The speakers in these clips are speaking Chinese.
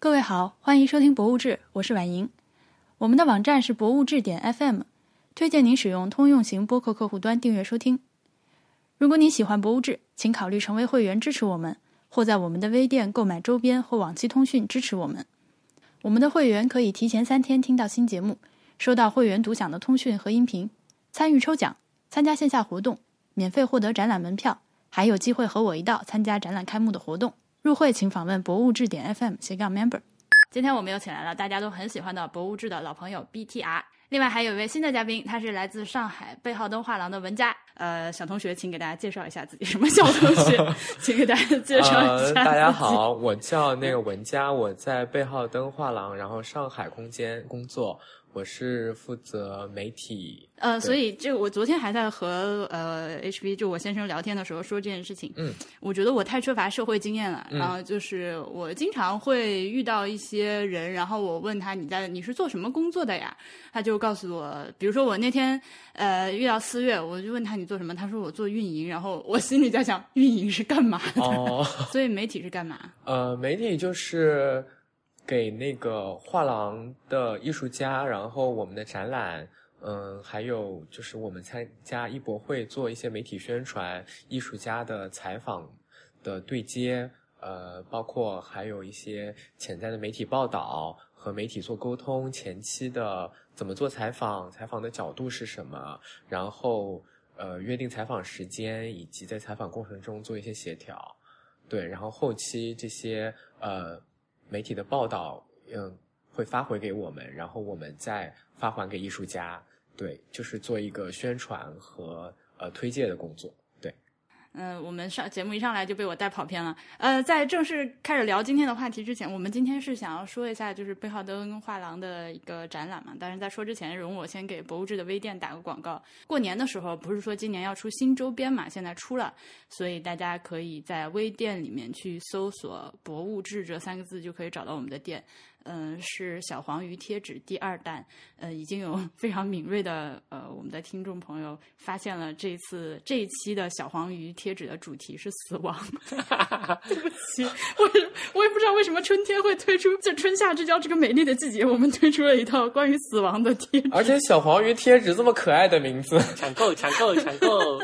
各位好，欢迎收听《博物志》，我是婉莹。我们的网站是博物志点 FM，推荐您使用通用型播客客户端订阅收听。如果您喜欢《博物志》，请考虑成为会员支持我们，或在我们的微店购买周边或往期通讯支持我们。我们的会员可以提前三天听到新节目，收到会员独享的通讯和音频，参与抽奖，参加线下活动，免费获得展览门票，还有机会和我一道参加展览开幕的活动。入会请访问博物志点 FM 斜杠 member。今天我们又请来了大家都很喜欢的博物志的老朋友 BTR，另外还有一位新的嘉宾，他是来自上海贝浩登画廊的文佳。呃，小同学，请给大家介绍一下自己。什么小同学？请给大家介绍一下。大家好，我叫那个文佳，我在贝浩登画廊，然后上海空间工作。我是负责媒体，呃，所以就我昨天还在和呃 HB 就我先生聊天的时候说这件事情，嗯，我觉得我太缺乏社会经验了，然后就是我经常会遇到一些人，然后我问他你在你是做什么工作的呀？他就告诉我，比如说我那天呃遇到四月，我就问他你做什么？他说我做运营，然后我心里在想运营是干嘛的？哦，所以媒体是干嘛？呃，媒体就是。给那个画廊的艺术家，然后我们的展览，嗯，还有就是我们参加艺博会做一些媒体宣传，艺术家的采访的对接，呃，包括还有一些潜在的媒体报道和媒体做沟通，前期的怎么做采访，采访的角度是什么，然后呃约定采访时间，以及在采访过程中做一些协调，对，然后后期这些呃。媒体的报道，嗯，会发回给我们，然后我们再发还给艺术家，对，就是做一个宣传和呃推介的工作。嗯，我们上节目一上来就被我带跑偏了。呃，在正式开始聊今天的话题之前，我们今天是想要说一下就是贝浩登画廊的一个展览嘛。但是在说之前，容我先给博物志的微店打个广告。过年的时候不是说今年要出新周边嘛，现在出了，所以大家可以在微店里面去搜索“博物志”这三个字，就可以找到我们的店。嗯，是小黄鱼贴纸第二弹。呃，已经有非常敏锐的呃，我们的听众朋友发现了这次这一期的小黄鱼贴纸的主题是死亡。对不起，我我也不知道为什么春天会推出这春夏之交这个美丽的季节，我们推出了一套关于死亡的贴纸。而且小黄鱼贴纸这么可爱的名字，抢购抢购抢购，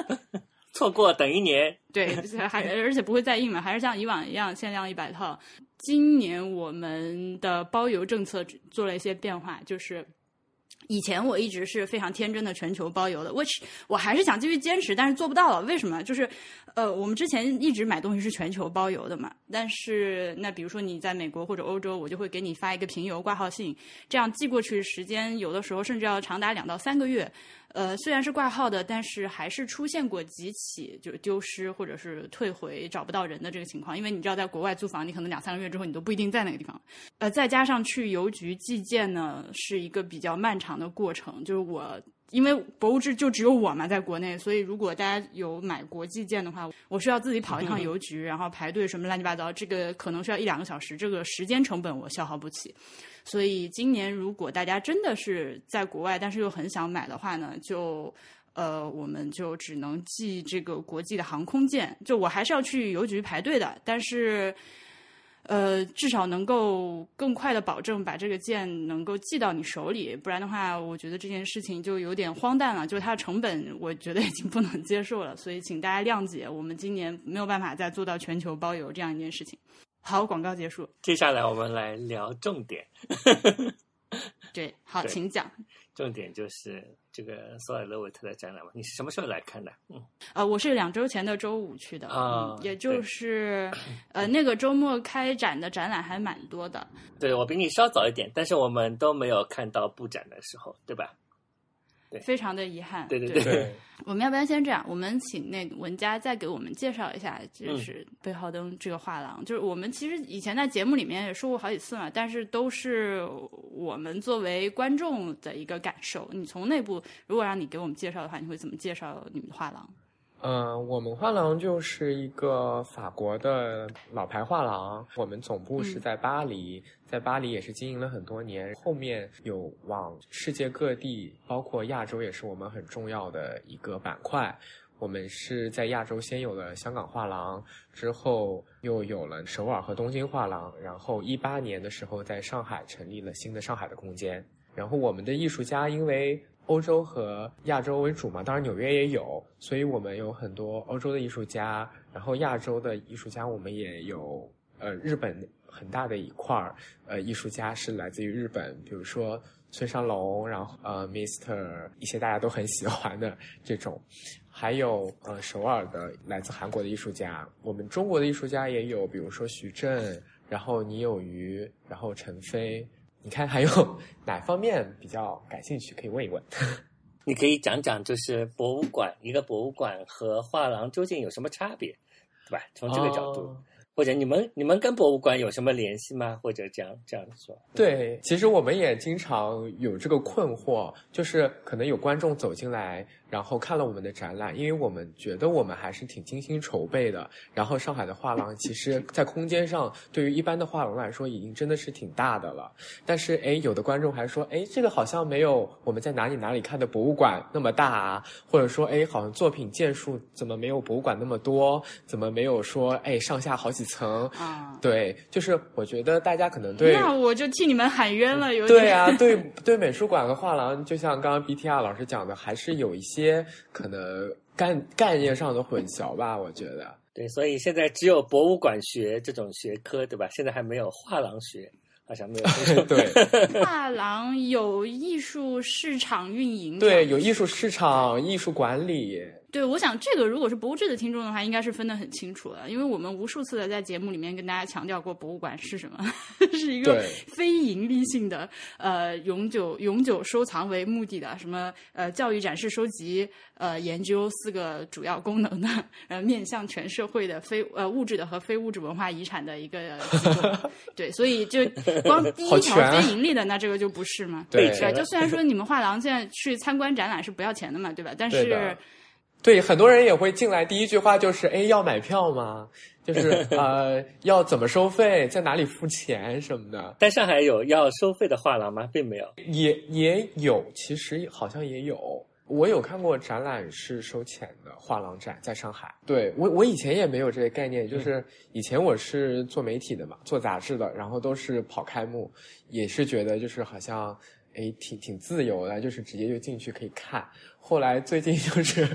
错过等一年。对，还而且不会再印了，还是像以往一样限量一百套。今年我们的包邮政策做了一些变化，就是以前我一直是非常天真的全球包邮的，which 我还是想继续坚持，但是做不到了。为什么？就是呃，我们之前一直买东西是全球包邮的嘛，但是那比如说你在美国或者欧洲，我就会给你发一个平邮挂号信，这样寄过去时间有的时候甚至要长达两到三个月。呃，虽然是挂号的，但是还是出现过几起就是丢失或者是退回找不到人的这个情况。因为你知道，在国外租房，你可能两三个月之后你都不一定在那个地方。呃，再加上去邮局寄件呢，是一个比较漫长的过程。就是我因为博物志就只有我嘛，在国内，所以如果大家有买国际件的话，我需要自己跑一趟邮局，然后排队什么乱七八糟，这个可能需要一两个小时，这个时间成本我消耗不起。所以今年如果大家真的是在国外，但是又很想买的话呢，就呃，我们就只能寄这个国际的航空件。就我还是要去邮局排队的，但是呃，至少能够更快的保证把这个件能够寄到你手里。不然的话，我觉得这件事情就有点荒诞了，就是它的成本，我觉得已经不能接受了。所以请大家谅解，我们今年没有办法再做到全球包邮这样一件事情。好，广告结束。接下来我们来聊重点。对，好，请讲。重点就是这个索尔勒维特的展览嘛？你是什么时候来看的？嗯，呃，我是两周前的周五去的，啊，也就是 呃那个周末开展的展览还蛮多的。对我比你稍早一点，但是我们都没有看到布展的时候，对吧？非常的遗憾。对对对，我们要不然先这样，我们请那个文佳再给我们介绍一下，就是贝浩登这个画廊。就是我们其实以前在节目里面也说过好几次嘛，但是都是我们作为观众的一个感受。你从内部如果让你给我们介绍的话，你会怎么介绍你们的画廊？嗯，我们画廊就是一个法国的老牌画廊，我们总部是在巴黎，在巴黎也是经营了很多年，后面有往世界各地，包括亚洲也是我们很重要的一个板块。我们是在亚洲先有了香港画廊，之后又有了首尔和东京画廊，然后一八年的时候在上海成立了新的上海的空间。然后我们的艺术家因为欧洲和亚洲为主嘛，当然纽约也有，所以我们有很多欧洲的艺术家，然后亚洲的艺术家我们也有，呃，日本很大的一块儿，呃，艺术家是来自于日本，比如说村上隆，然后呃，Mr 一些大家都很喜欢的 这种，还有呃首尔的来自韩国的艺术家，我们中国的艺术家也有，比如说徐震，然后倪有余，然后陈飞。你看还有 哪方面比较感兴趣？可以问一问。你可以讲讲，就是博物馆一个博物馆和画廊究竟有什么差别，对吧？从这个角度。哦或者你们你们跟博物馆有什么联系吗？或者这样这样说？对，其实我们也经常有这个困惑，就是可能有观众走进来，然后看了我们的展览，因为我们觉得我们还是挺精心筹备的。然后上海的画廊，其实在空间上，对于一般的画廊来说，已经真的是挺大的了。但是，哎，有的观众还说，哎，这个好像没有我们在哪里哪里看的博物馆那么大啊，或者说，哎，好像作品件数怎么没有博物馆那么多？怎么没有说，哎，上下好几层？啊，对，就是我觉得大家可能对那我就替你们喊冤了，有点对啊，对对，美术馆和画廊，就像刚刚 BTR 老师讲的，还是有一些可能概概念上的混淆吧，我觉得。对，所以现在只有博物馆学这种学科，对吧？现在还没有画廊学，好像没有。对 画廊有艺术市场运营，对，有艺术市场、艺术管理，对，我想这个如果是博物志的听众的话，应该是分得很清楚的，因为我们无数次的在节目里面跟大家强调过，博物馆是什么，是一个非盈利性的，呃，永久永久收藏为目的的，什么呃教育展示收集呃研究四个主要功能的，呃面向全社会的非呃物质的和非物质文化遗产的一个机构。对，所以就 光第一条非盈利的，那这个就不是嘛。对？就虽然说你们画廊现在去参观展览是不要钱的嘛，对吧？但是对，很多人也会进来，第一句话就是：“哎，要买票吗？就是 呃，要怎么收费，在哪里付钱什么的。在上海有要收费的画廊吗？并没有。也也有，其实好像也有。我有看过展览是收钱的画廊展，在上海。对我，我以前也没有这个概念，就是以前我是做媒体的嘛，做杂志的，然后都是跑开幕，也是觉得就是好像诶挺挺自由的，就是直接就进去可以看。后来最近就是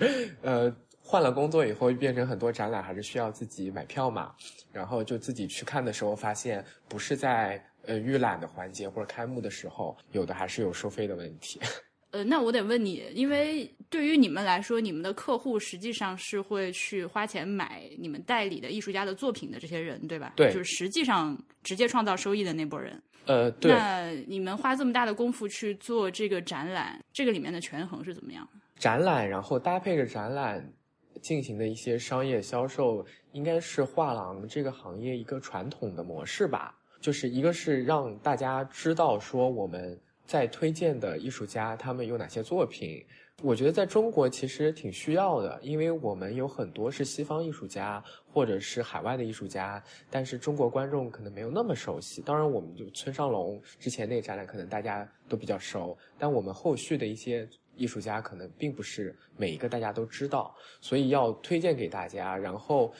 呃换了工作以后，变成很多展览还是需要自己买票嘛，然后就自己去看的时候，发现不是在呃预览的环节或者开幕的时候，有的还是有收费的问题。呃，那我得问你，因为对于你们来说，你们的客户实际上是会去花钱买你们代理的艺术家的作品的这些人，对吧？对就是实际上直接创造收益的那波人。呃，对，那你们花这么大的功夫去做这个展览，这个里面的权衡是怎么样的？展览，然后搭配着展览进行的一些商业销售，应该是画廊这个行业一个传统的模式吧。就是一个是让大家知道说我们在推荐的艺术家他们有哪些作品。我觉得在中国其实挺需要的，因为我们有很多是西方艺术家或者是海外的艺术家，但是中国观众可能没有那么熟悉。当然，我们就村上隆之前那个展览可能大家都比较熟，但我们后续的一些艺术家可能并不是每一个大家都知道，所以要推荐给大家。然后，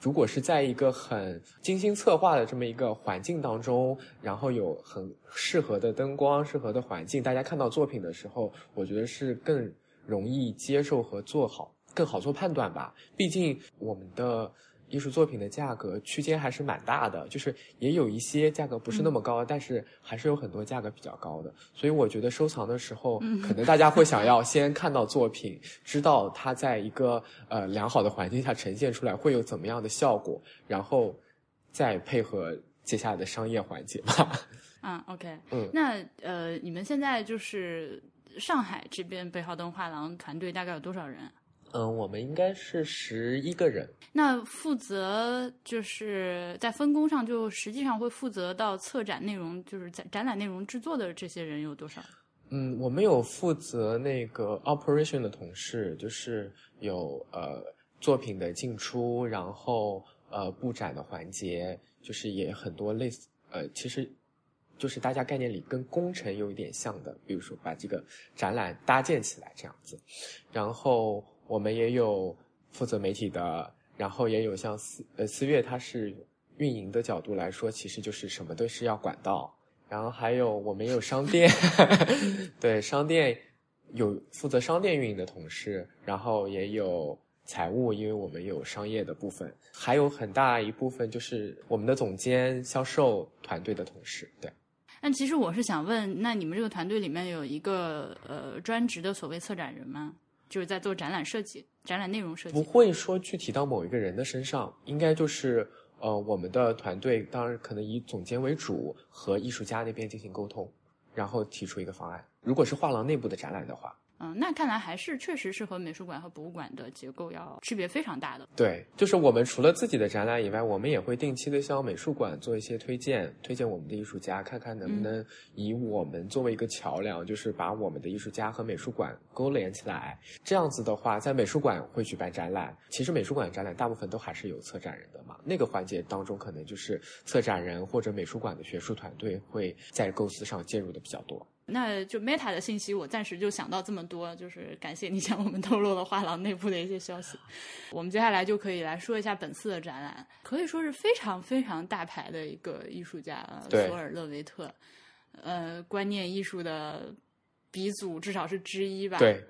如果是在一个很精心策划的这么一个环境当中，然后有很适合的灯光、适合的环境，大家看到作品的时候，我觉得是更容易接受和做好，更好做判断吧。毕竟我们的。艺术作品的价格区间还是蛮大的，就是也有一些价格不是那么高，但是还是有很多价格比较高的。所以我觉得收藏的时候，可能大家会想要先看到作品，知道它在一个呃良好的环境下呈现出来会有怎么样的效果，然后再配合接下来的商业环节吧。啊，OK，嗯那呃，你们现在就是上海这边北浩东画廊团队大概有多少人？嗯，我们应该是十一个人。那负责就是在分工上，就实际上会负责到策展内容，就是在展览内容制作的这些人有多少？嗯，我们有负责那个 operation 的同事，就是有呃作品的进出，然后呃布展的环节，就是也很多类似呃，其实就是大家概念里跟工程有一点像的，比如说把这个展览搭建起来这样子。然后我们也有负责媒体的，然后也有像思呃思悦，它是运营的角度来说，其实就是什么都是要管到。然后还有我们有商店，对商店有负责商店运营的同事，然后也有财务，因为我们有商业的部分，还有很大一部分就是我们的总监、销售团队的同事。对，那其实我是想问，那你们这个团队里面有一个呃专职的所谓策展人吗？就是在做展览设计、展览内容设计？不会说具体到某一个人的身上，应该就是。呃，我们的团队当然可能以总监为主，和艺术家那边进行沟通，然后提出一个方案。如果是画廊内部的展览的话。嗯，那看来还是确实是和美术馆和博物馆的结构要区别非常大的。对，就是我们除了自己的展览以外，我们也会定期的向美术馆做一些推荐，推荐我们的艺术家，看看能不能以我们作为一个桥梁，就是把我们的艺术家和美术馆勾连起来。这样子的话，在美术馆会举办展览，其实美术馆展览大部分都还是有策展人的嘛，那个环节当中可能就是策展人或者美术馆的学术团队会在构思上介入的比较多。那就 Meta 的信息，我暂时就想到这么多，就是感谢你向我们透露了画廊内部的一些消息。我们接下来就可以来说一下本次的展览，可以说是非常非常大牌的一个艺术家索尔勒维特，呃，观念艺术的鼻祖，至少是之一吧。对，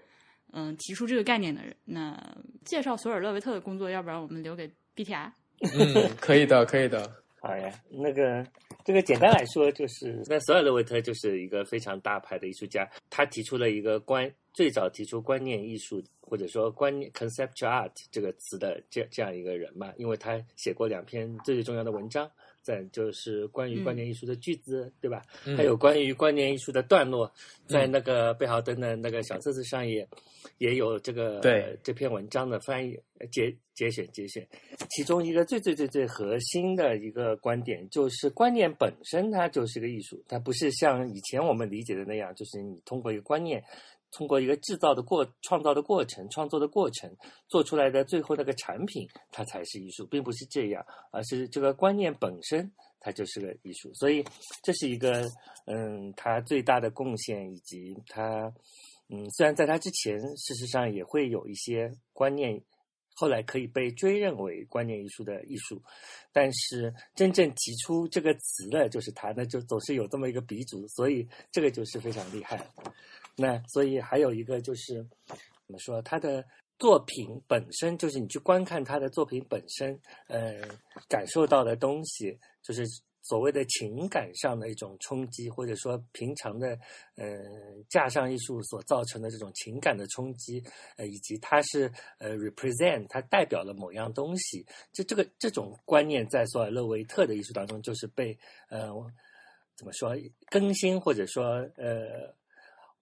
嗯，提出这个概念的人。那介绍索尔勒维特的工作，要不然我们留给 BTR。嗯，可以的，可以的。好呀，那个。这个简单来说，就是 那索尔勒维特就是一个非常大牌的艺术家，他提出了一个观，最早提出观念艺术或者说观念 conceptual art 这个词的这这样一个人嘛，因为他写过两篇最最重要的文章，在就是关于观念艺术的句子，对吧？还有关于观念艺术的段落，在那个贝豪登的那个小册子上也。也有这个对这篇文章的翻译节节选节选，其中一个最最最最核心的一个观点就是观念本身它就是个艺术，它不是像以前我们理解的那样，就是你通过一个观念，通过一个制造的过创造的过程、创作的过程做出来的最后那个产品，它才是艺术，并不是这样，而是这个观念本身它就是个艺术，所以这是一个嗯，他最大的贡献以及他。嗯，虽然在他之前，事实上也会有一些观念，后来可以被追认为观念艺术的艺术，但是真正提出这个词的，就是他，那就总是有这么一个鼻祖，所以这个就是非常厉害。那所以还有一个就是，怎么说，他的作品本身就是你去观看他的作品本身，呃，感受到的东西就是。所谓的情感上的一种冲击，或者说平常的，呃，架上艺术所造成的这种情感的冲击，呃，以及它是呃 represent，它代表了某样东西，就这个这种观念在索尔勒维特的艺术当中就是被呃怎么说更新，或者说呃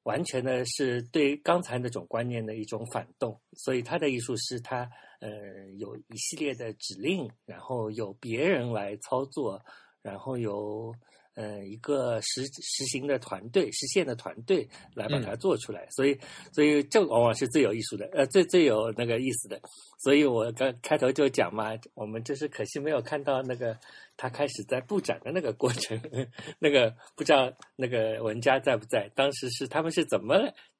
完全的是对刚才那种观念的一种反动，所以他的艺术是他呃有一系列的指令，然后有别人来操作。然后由呃一个实实行的团队、实现的团队来把它做出来，所以所以这往往是最有艺术的，呃，最最有那个意思的。所以我刚开头就讲嘛，我们就是可惜没有看到那个他开始在布展的那个过程，那个不知道那个文家在不在？当时是他们是怎么？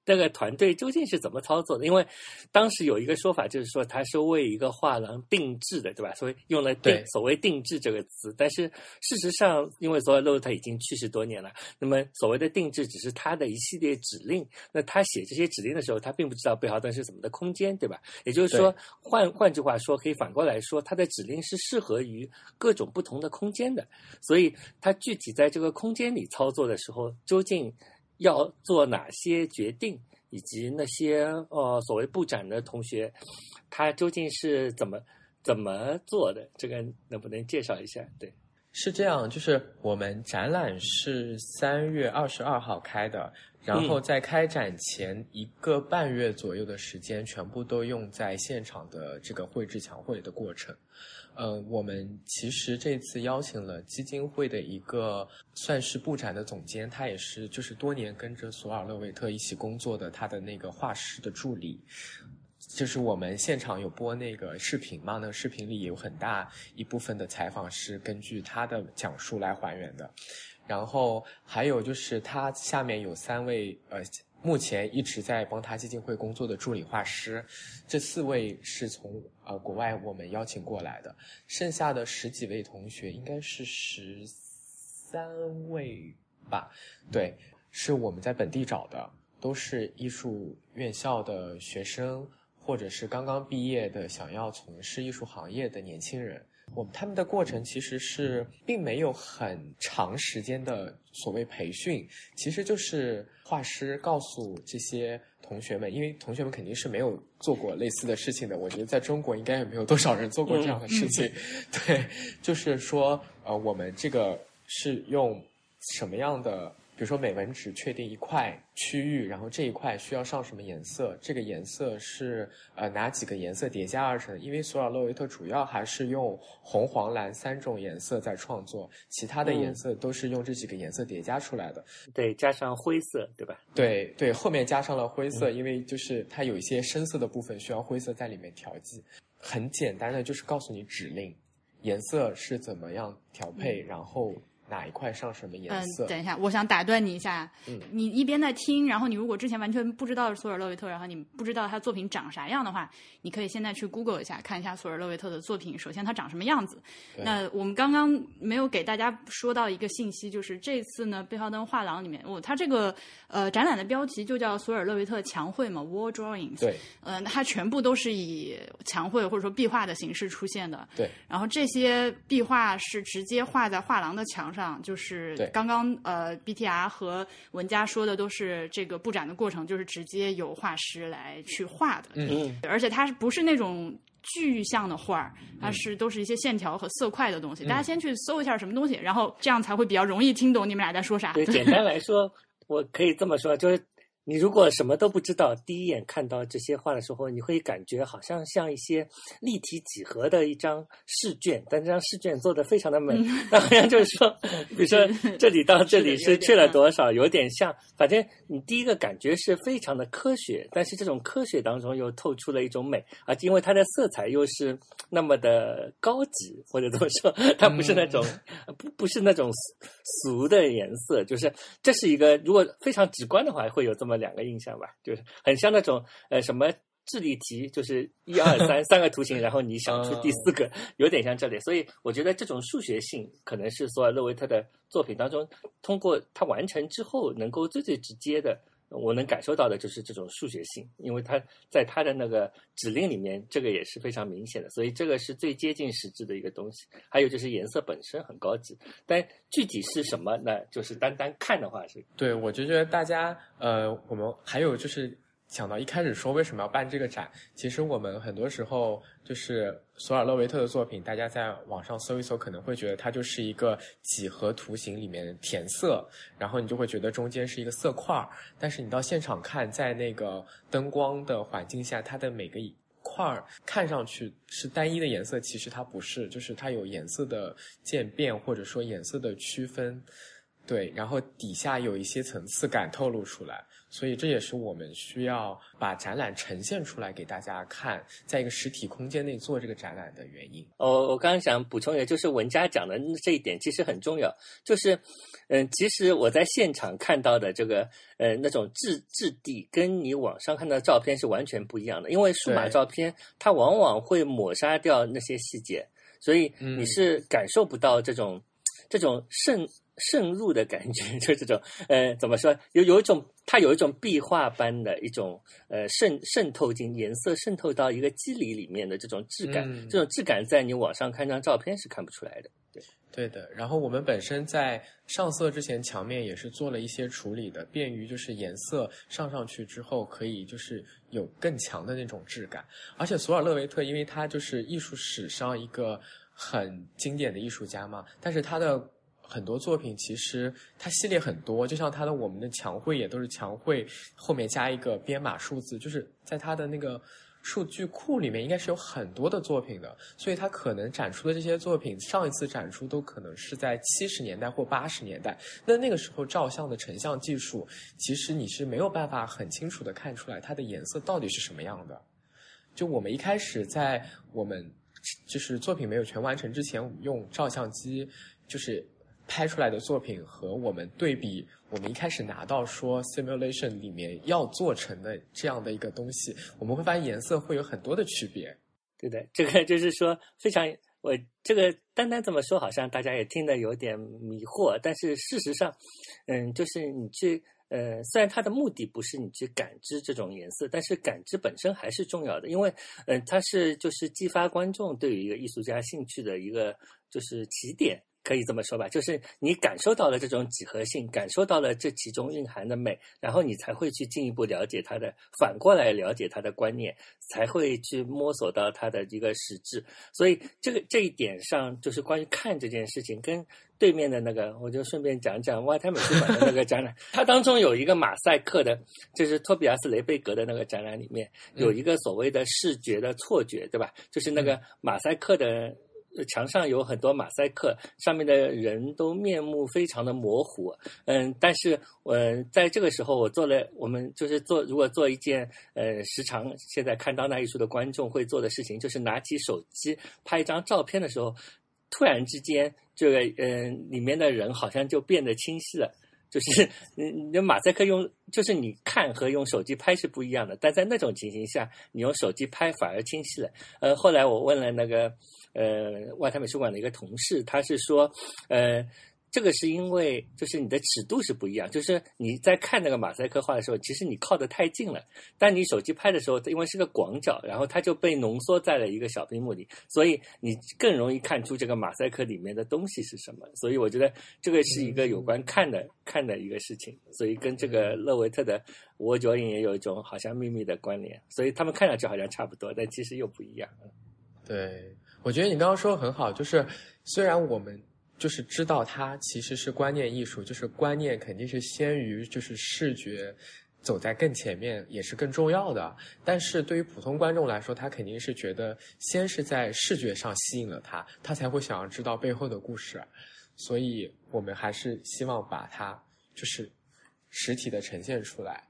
这个团队究竟是怎么操作的？因为当时有一个说法，就是说他是为一个画廊定制的，对吧？所以用了“定”所谓“定制”这个词。但是事实上，因为索尔洛特已经去世多年了，那么所谓的定制只是他的一系列指令。那他写这些指令的时候，他并不知道贝豪登是怎么的空间，对吧？也就是说，换换句话说，可以反过来说，他的指令是适合于各种不同的空间的。所以，他具体在这个空间里操作的时候，究竟？要做哪些决定，以及那些呃所谓布展的同学，他究竟是怎么怎么做的？这个能不能介绍一下？对，是这样，就是我们展览是三月二十二号开的，然后在开展前一个半月左右的时间，全部都用在现场的这个绘制墙绘的过程。呃，我们其实这次邀请了基金会的一个算是布展的总监，他也是就是多年跟着索尔勒维特一起工作的，他的那个画师的助理。就是我们现场有播那个视频嘛，那个视频里有很大一部分的采访是根据他的讲述来还原的。然后还有就是他下面有三位呃目前一直在帮他基金会工作的助理画师，这四位是从呃国外我们邀请过来的，剩下的十几位同学应该是十三位吧，对，是我们在本地找的，都是艺术院校的学生，或者是刚刚毕业的想要从事艺术行业的年轻人。我们他们的过程其实是并没有很长时间的所谓培训，其实就是画师告诉这些同学们，因为同学们肯定是没有做过类似的事情的。我觉得在中国应该也没有多少人做过这样的事情。对，就是说，呃，我们这个是用什么样的？比如说美纹纸确定一块区域，然后这一块需要上什么颜色？这个颜色是呃哪几个颜色叠加而成的？因为索尔洛维特主要还是用红、黄、蓝三种颜色在创作，其他的颜色都是用这几个颜色叠加出来的。对，加上灰色，对吧？对对，后面加上了灰色，因为就是它有一些深色的部分需要灰色在里面调剂。很简单的就是告诉你指令，颜色是怎么样调配，然后。哪一块上什么颜色？嗯，等一下，我想打断你一下。嗯，你一边在听，然后你如果之前完全不知道索尔勒维特，然后你不知道他作品长啥样的话，你可以现在去 Google 一下，看一下索尔勒维特的作品。首先，他长什么样子？那我们刚刚没有给大家说到一个信息，就是这次呢，贝浩登画廊里面，哦，它这个呃展览的标题就叫索尔勒维特墙绘嘛，Wall Drawings。对。呃，它全部都是以墙绘或者说壁画的形式出现的。对。然后这些壁画是直接画在画廊的墙上，就是。刚刚呃，BTR 和文佳说的都是这个布展的过程，就是直接由画师来去画的。嗯，而且它是不是那种具象的画儿？它是都是一些线条和色块的东西。大家先去搜一下什么东西，然后这样才会比较容易听懂你们俩在说啥。对，简单来说，我可以这么说，就是。你如果什么都不知道，第一眼看到这些画的时候，你会感觉好像像一些立体几何的一张试卷，但这张试卷做的非常的美。那好像就是说，比如说这里到这里是去了多少，有点像。反正你第一个感觉是非常的科学，但是这种科学当中又透出了一种美啊，因为它的色彩又是那么的高级，或者怎么说，它不是那种不不是那种俗的颜色，就是这是一个如果非常直观的话，会有这么。两个印象吧，就是很像那种呃什么智力题，就是一二三 三个图形，然后你想出第四个，有点像这里。所以我觉得这种数学性可能是索尔勒维特的作品当中，通过他完成之后能够最最直接的。我能感受到的就是这种数学性，因为它在它的那个指令里面，这个也是非常明显的，所以这个是最接近实质的一个东西。还有就是颜色本身很高级，但具体是什么，呢就是单单看的话是。对，我就觉得大家呃，我们还有就是。想到一开始说为什么要办这个展，其实我们很多时候就是索尔勒维特的作品，大家在网上搜一搜，可能会觉得它就是一个几何图形里面填色，然后你就会觉得中间是一个色块儿。但是你到现场看，在那个灯光的环境下，它的每个块儿看上去是单一的颜色，其实它不是，就是它有颜色的渐变或者说颜色的区分，对，然后底下有一些层次感透露出来。所以这也是我们需要把展览呈现出来给大家看，在一个实体空间内做这个展览的原因。哦，我刚刚想补充一个，就是文佳讲的这一点其实很重要。就是，嗯，其实我在现场看到的这个，呃，那种质质地跟你网上看到的照片是完全不一样的。因为数码照片它往往会抹杀掉那些细节，所以你是感受不到这种这种渗。渗入的感觉，就这种，呃，怎么说？有有一种，它有一种壁画般的一种，呃，渗渗透进颜色渗透到一个肌理里面的这种质感，这种质感在你网上看张照片是看不出来的。对，对的。然后我们本身在上色之前，墙面也是做了一些处理的，便于就是颜色上上去之后，可以就是有更强的那种质感。而且索尔勒维特，因为他就是艺术史上一个很经典的艺术家嘛，但是他的。很多作品其实它系列很多，就像它的我们的墙绘也都是墙绘后面加一个编码数字，就是在它的那个数据库里面应该是有很多的作品的，所以它可能展出的这些作品上一次展出都可能是在七十年代或八十年代，那那个时候照相的成像技术其实你是没有办法很清楚的看出来它的颜色到底是什么样的。就我们一开始在我们就是作品没有全完成之前，我们用照相机就是。拍出来的作品和我们对比，我们一开始拿到说 simulation 里面要做成的这样的一个东西，我们会发现颜色会有很多的区别。对的，这个就是说非常，我这个单单这么说，好像大家也听得有点迷惑，但是事实上，嗯，就是你去。呃，虽然它的目的不是你去感知这种颜色，但是感知本身还是重要的，因为，嗯，它是就是激发观众对于一个艺术家兴趣的一个就是起点。可以这么说吧，就是你感受到了这种几何性，感受到了这其中蕴含的美，然后你才会去进一步了解它的，反过来了解它的观念，才会去摸索到它的一个实质。所以这个这一点上，就是关于看这件事情，跟对面的那个，我就顺便讲讲外滩美术馆的那个展览，它当中有一个马赛克的，就是托比亚斯雷贝格的那个展览里面有一个所谓的视觉的错觉，对吧？就是那个马赛克的。墙上有很多马赛克，上面的人都面目非常的模糊。嗯，但是我在这个时候，我做了我们就是做，如果做一件呃，时常现在看当代艺术的观众会做的事情，就是拿起手机拍一张照片的时候，突然之间，这个嗯，里面的人好像就变得清晰了。就是你你的马赛克用，就是你看和用手机拍是不一样的。但在那种情形下，你用手机拍反而清晰了。呃，后来我问了那个。呃，外滩美术馆的一个同事，他是说，呃，这个是因为就是你的尺度是不一样，就是你在看那个马赛克画的时候，其实你靠得太近了，但你手机拍的时候，因为是个广角，然后它就被浓缩在了一个小屏幕里，所以你更容易看出这个马赛克里面的东西是什么。所以我觉得这个是一个有关看的看的一个事情，所以跟这个勒维特的我角影也有一种好像秘密的关联，所以他们看上去好像差不多，但其实又不一样。对。我觉得你刚刚说的很好，就是虽然我们就是知道它其实是观念艺术，就是观念肯定是先于就是视觉走在更前面，也是更重要的。但是对于普通观众来说，他肯定是觉得先是在视觉上吸引了他，他才会想要知道背后的故事。所以我们还是希望把它就是实体的呈现出来。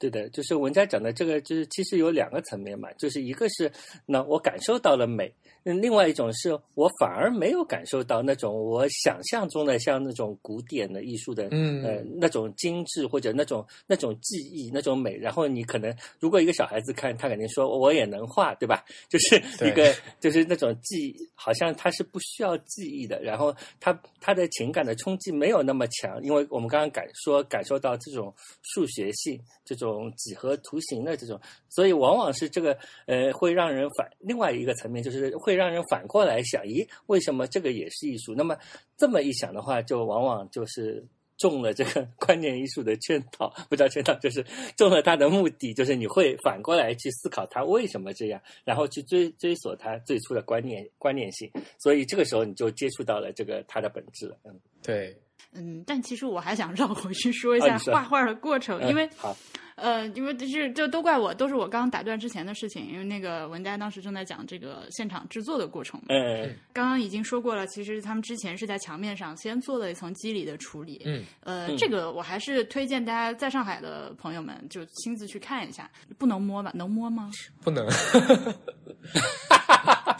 对的，就是文佳讲的这个，就是其实有两个层面嘛，就是一个是那我感受到了美。嗯，另外一种是我反而没有感受到那种我想象中的像那种古典的艺术的，嗯，呃，那种精致或者那种那种技艺那种美。然后你可能如果一个小孩子看，他肯定说我也能画，对吧？就是一个就是那种记，好像他是不需要记忆的。然后他他的情感的冲击没有那么强，因为我们刚刚感说感受到这种数学性、这种种几何图形的这种，所以往往是这个呃会让人反另外一个层面就是会。让人反过来想，咦，为什么这个也是艺术？那么这么一想的话，就往往就是中了这个观念艺术的圈套，不叫圈套，就是中了他的目的，就是你会反过来去思考他为什么这样，然后去追追索他最初的观念观念性，所以这个时候你就接触到了这个它的本质了。嗯，对，嗯，但其实我还想绕回去说一下画画的过程，因为好。呃，因为是就都怪我，都是我刚打断之前的事情。因为那个文佳当时正在讲这个现场制作的过程。嗯，刚刚已经说过了，其实他们之前是在墙面上先做了一层肌理的处理。嗯，呃，这个我还是推荐大家在上海的朋友们就亲自去看一下。不能摸吧？能摸吗？不能。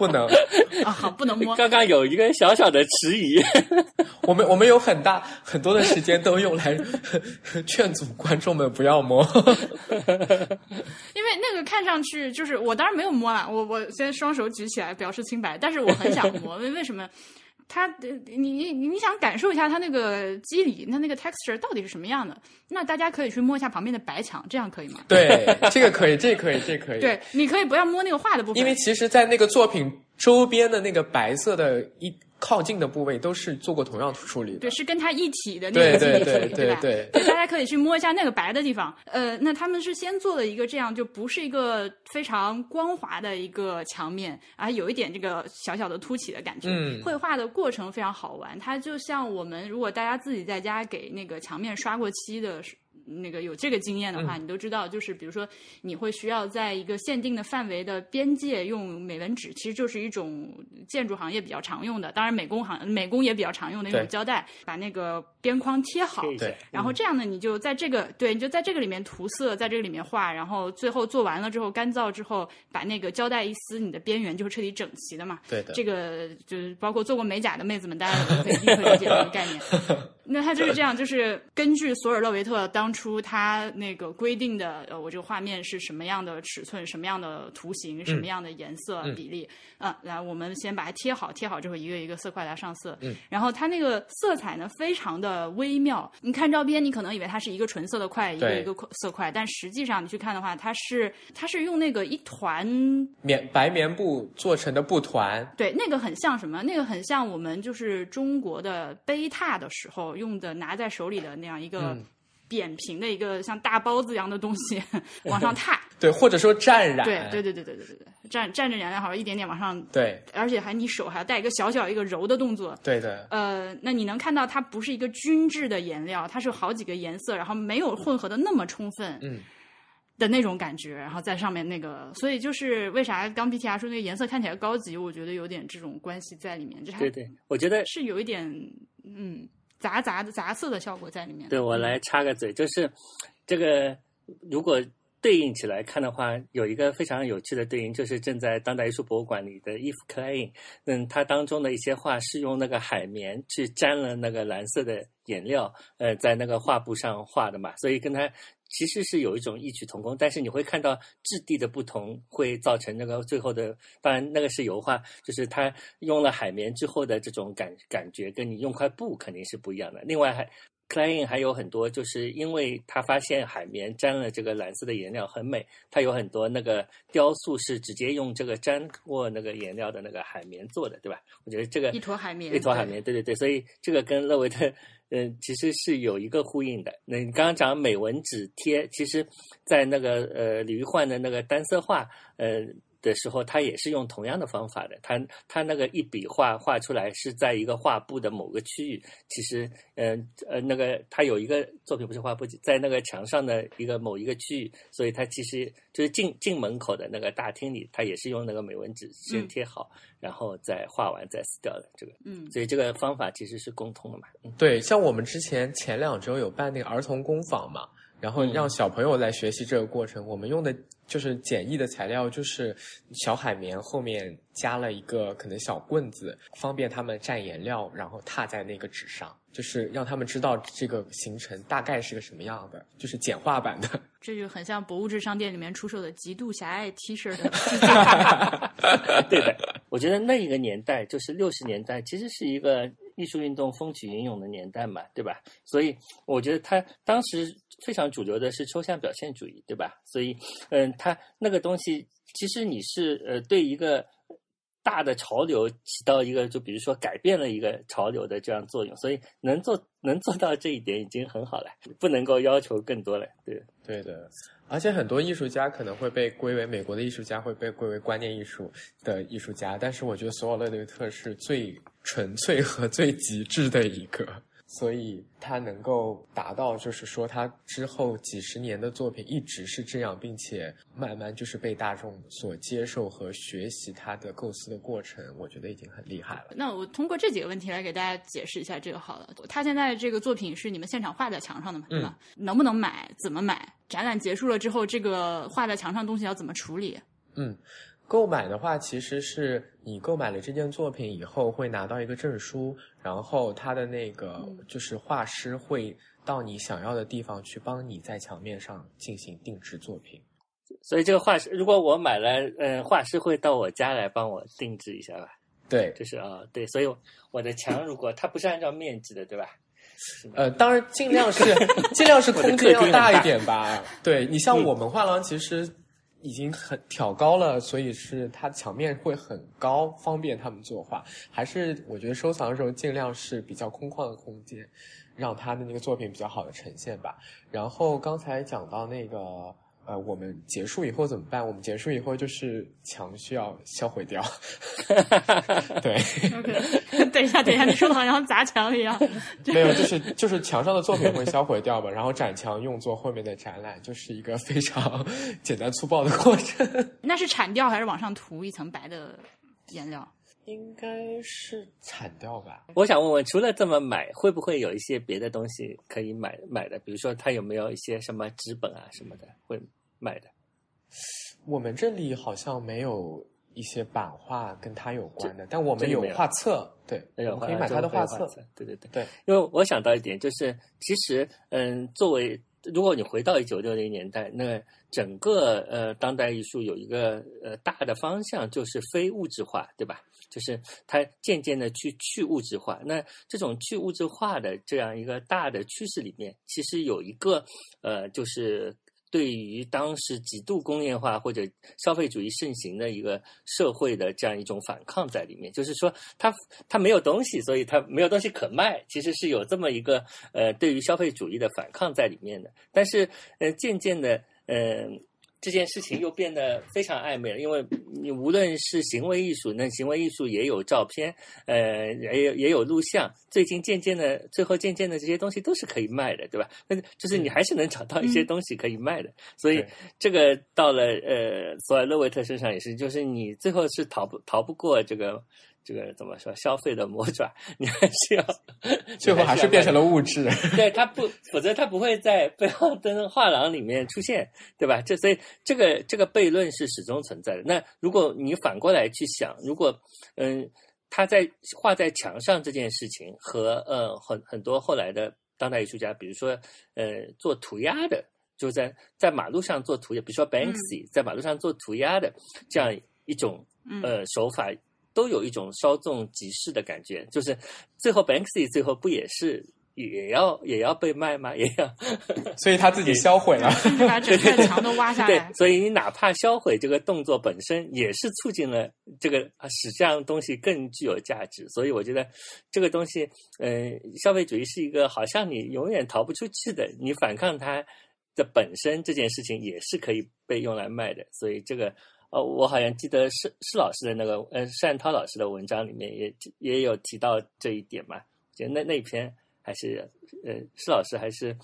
不能 啊，好，不能摸。刚刚有一个小小的迟疑。我们我们有很大很多的时间都用来劝阻观众们不要摸，因为那个看上去就是我当然没有摸啦，我我先双手举起来表示清白，但是我很想摸，为为什么？它你你你想感受一下它那个肌理，它那个 texture 到底是什么样的？那大家可以去摸一下旁边的白墙，这样可以吗？对，这个可以，这个可以，这个可以。对，你可以不要摸那个画的部分，因为其实，在那个作品周边的那个白色的一。靠近的部位都是做过同样处理的，对，是跟它一体的那个对对对对对，大家可以去摸一下那个白的地方。呃，那他们是先做了一个这样，就不是一个非常光滑的一个墙面，啊，有一点这个小小的凸起的感觉。嗯，绘画的过程非常好玩，它就像我们如果大家自己在家给那个墙面刷过漆的那个有这个经验的话，你都知道，就是比如说你会需要在一个限定的范围的边界用美纹纸，其实就是一种建筑行业比较常用的，当然美工行美工也比较常用的一种胶带，把那个边框贴好。然后这样呢，你就在这个对，你就在这个里面涂色，在这个里面画，然后最后做完了之后干燥之后，把那个胶带一撕，你的边缘就会彻底整齐的嘛。对的，这个就是包括做过美甲的妹子们，大家都可以立刻理解这个概念。那它就是这样，就是根据索尔勒维特当初他那个规定的，呃，我这个画面是什么样的尺寸、什么样的图形、什么样的颜色比例，嗯，来我们先把它贴好，贴好之后一个一个色块来上色，嗯，然后它那个色彩呢非常的微妙，你看照片你可能以为它是一个纯色的块，一个一个色块，但实际上你去看的话，它是它是用那个一团棉白棉布做成的布团，对，那个很像什么？那个很像我们就是中国的背踏的时候用的拿在手里的那样一个扁平的一个像大包子一样的东西 往上踏，对，或者说蘸染，对，对，对，对，对，对，对，蘸蘸着染料，好像一点点往上，对，而且还你手还要带一个小小一个揉的动作，对的，呃，那你能看到它不是一个均质的颜料，它是好几个颜色，然后没有混合的那么充分，嗯，的那种感觉，然后在上面那个，所以就是为啥刚 B T R 说那个颜色看起来高级，我觉得有点这种关系在里面，这对对，我觉得是有一点，嗯。杂杂的杂色的效果在里面。对我来插个嘴，就是这个如果对应起来看的话，有一个非常有趣的对应，就是正在当代艺术博物馆里的伊夫克莱因，嗯，它当中的一些画是用那个海绵去沾了那个蓝色的颜料，呃，在那个画布上画的嘛，所以跟它。其实是有一种异曲同工，但是你会看到质地的不同，会造成那个最后的，当然那个是油画，就是它用了海绵之后的这种感感觉，跟你用块布肯定是不一样的。另外还克莱因还有很多，就是因为他发现海绵沾了这个蓝色的颜料很美，他有很多那个雕塑是直接用这个沾过那个颜料的那个海绵做的，对吧？我觉得这个一坨海绵，一坨海绵，对对对，所以这个跟勒维特，嗯、其实是有一个呼应的。那你刚刚讲美纹纸贴，其实，在那个呃李玉焕的那个单色画，呃。的时候，他也是用同样的方法的。他他那个一笔画画出来是在一个画布的某个区域，其实，嗯呃那个他有一个作品不是画布，在那个墙上的一个某一个区域，所以他其实就是进进门口的那个大厅里，他也是用那个美纹纸先嗯贴好，然后再画完再撕掉的这个。嗯所以这个方法其实是共通的嘛。嗯对，像我们之前前两周有办那个儿童工坊嘛，然后让小朋友来学习这个过程。我们用的就是简易的材料，就是小海绵后面加了一个可能小棍子，方便他们蘸颜料，然后踏在那个纸上，就是让他们知道这个行程大概是个什么样的，就是简化版的。这就很像博物志商店里面出售的极度狭隘 T 恤的 对的，我觉得那一个年代就是六十年代，其实是一个艺术运动风起云涌的年代嘛，对吧？所以我觉得他当时非常主流的是抽象表现主义，对吧？所以，嗯，他那个东西其实你是呃对一个。大的潮流起到一个，就比如说改变了一个潮流的这样作用，所以能做能做到这一点已经很好了，不能够要求更多了。对，对的，而且很多艺术家可能会被归为美国的艺术家会被归为观念艺术的艺术家，但是我觉得索尔勒德特是最纯粹和最极致的一个，所以他能够达到，就是说他之后几十年的作品一直是这样，并且慢慢就是被大众所接受和学习他的构思的过程，我觉得已经很厉害了。那我通过这几个问题来给大家解释一下这个好了。他现在这个作品是你们现场画在墙上的嘛，对吧？能不能买？怎么买？展览结束了之后，这个画在墙上的东西要怎么处理？嗯，购买的话，其实是你购买了这件作品以后，会拿到一个证书，然后他的那个就是画师会到你想要的地方去帮你在墙面上进行定制作品。所以这个画师，如果我买了，呃，画师会到我家来帮我定制一下吧？对，就是啊、对，所以我的墙如果它不是按照面积的，对吧？呃，当然尽量是尽量是空间要大一点吧。对你像嗯我们画廊其实已经很挑高了，所以是它墙面会很高，方便他们作画。还是我觉得收藏的时候尽量是比较空旷的空间，让他的那个作品比较好的呈现吧。然后刚才讲到那个。呃，我们结束以后怎么办？我们结束以后就是墙需要销毁掉。对，OK，等一下，等一下，你说的好像砸墙一样。没有，就是就是墙上的作品会销毁掉嘛，然后展墙用作后面的展览，就是一个非常简单粗暴的过程。那是铲掉还是往上涂一层白的颜料？应该是铲掉吧？我想问问，除了这么买，会不会有一些别的东西可以买买的？比如说，它有没有一些什么纸本啊什么的会买的？我们这里好像没有一些版画跟它有关的，但我们有画册，对，可以买它的画册。对对对对，因为我想到一点，就是其实，嗯，作为如果你回到一九六零年代，那整个呃当代艺术有一个呃大的方向，就是非物质化，对吧？就是它渐渐的去去物质化。那这种去物质化的这样一个大的趋势里面，其实有一个呃，就是对于当时极度工业化或者消费主义盛行的一个社会的这样一种反抗在里面。就是说，他他没有东西，所以他没有东西可卖，其实是有这么一个呃对于消费主义的反抗在里面的。但是呃，渐渐的，呃。这件事情又变得非常暧昧了，因为你无论是行为艺术，那行为艺术也有照片，呃，也有也有录像。最近渐渐的，最后渐渐的这些东西都是可以卖的，对吧？但是就是你还是能找到一些东西可以卖的。所以这个到了呃索尔勒维特身上也是，就是你最后是逃不逃不过这个这个怎么说消费的魔爪，你还是要 最后还是变成了物质。对它不，否则它不会在背后登画廊里面出现，对吧？这所以这个这个悖论是始终存在的。那如果你反过来去想，如果嗯，他在画在墙上这件事情和呃很很多后来的当代艺术家，比如说呃做涂鸦的，就在在马路上做涂鸦，比如说 Banksy、在马路上做涂鸦的这样一种嗯呃手法。都有一种稍纵即逝的感觉，就是最后 Banksy 最后不也是也要也要被卖吗？也要所以他自己销毁了。甚至把整个墙都挖下来 对来，。所以你哪怕销毁这个动作本身，也是促进了这个啊使这样东西更具有价值。所以我觉得这个东西，呃，消费主义是一个好像你永远逃不出去的，你反抗它的本身这件事情也是可以被用来卖的。所以这个。呃，我好像记得施施老师的那个，呃，单涛老师的文章里面也也有提到这一点嘛。我觉得那那篇还是，呃，施老师还是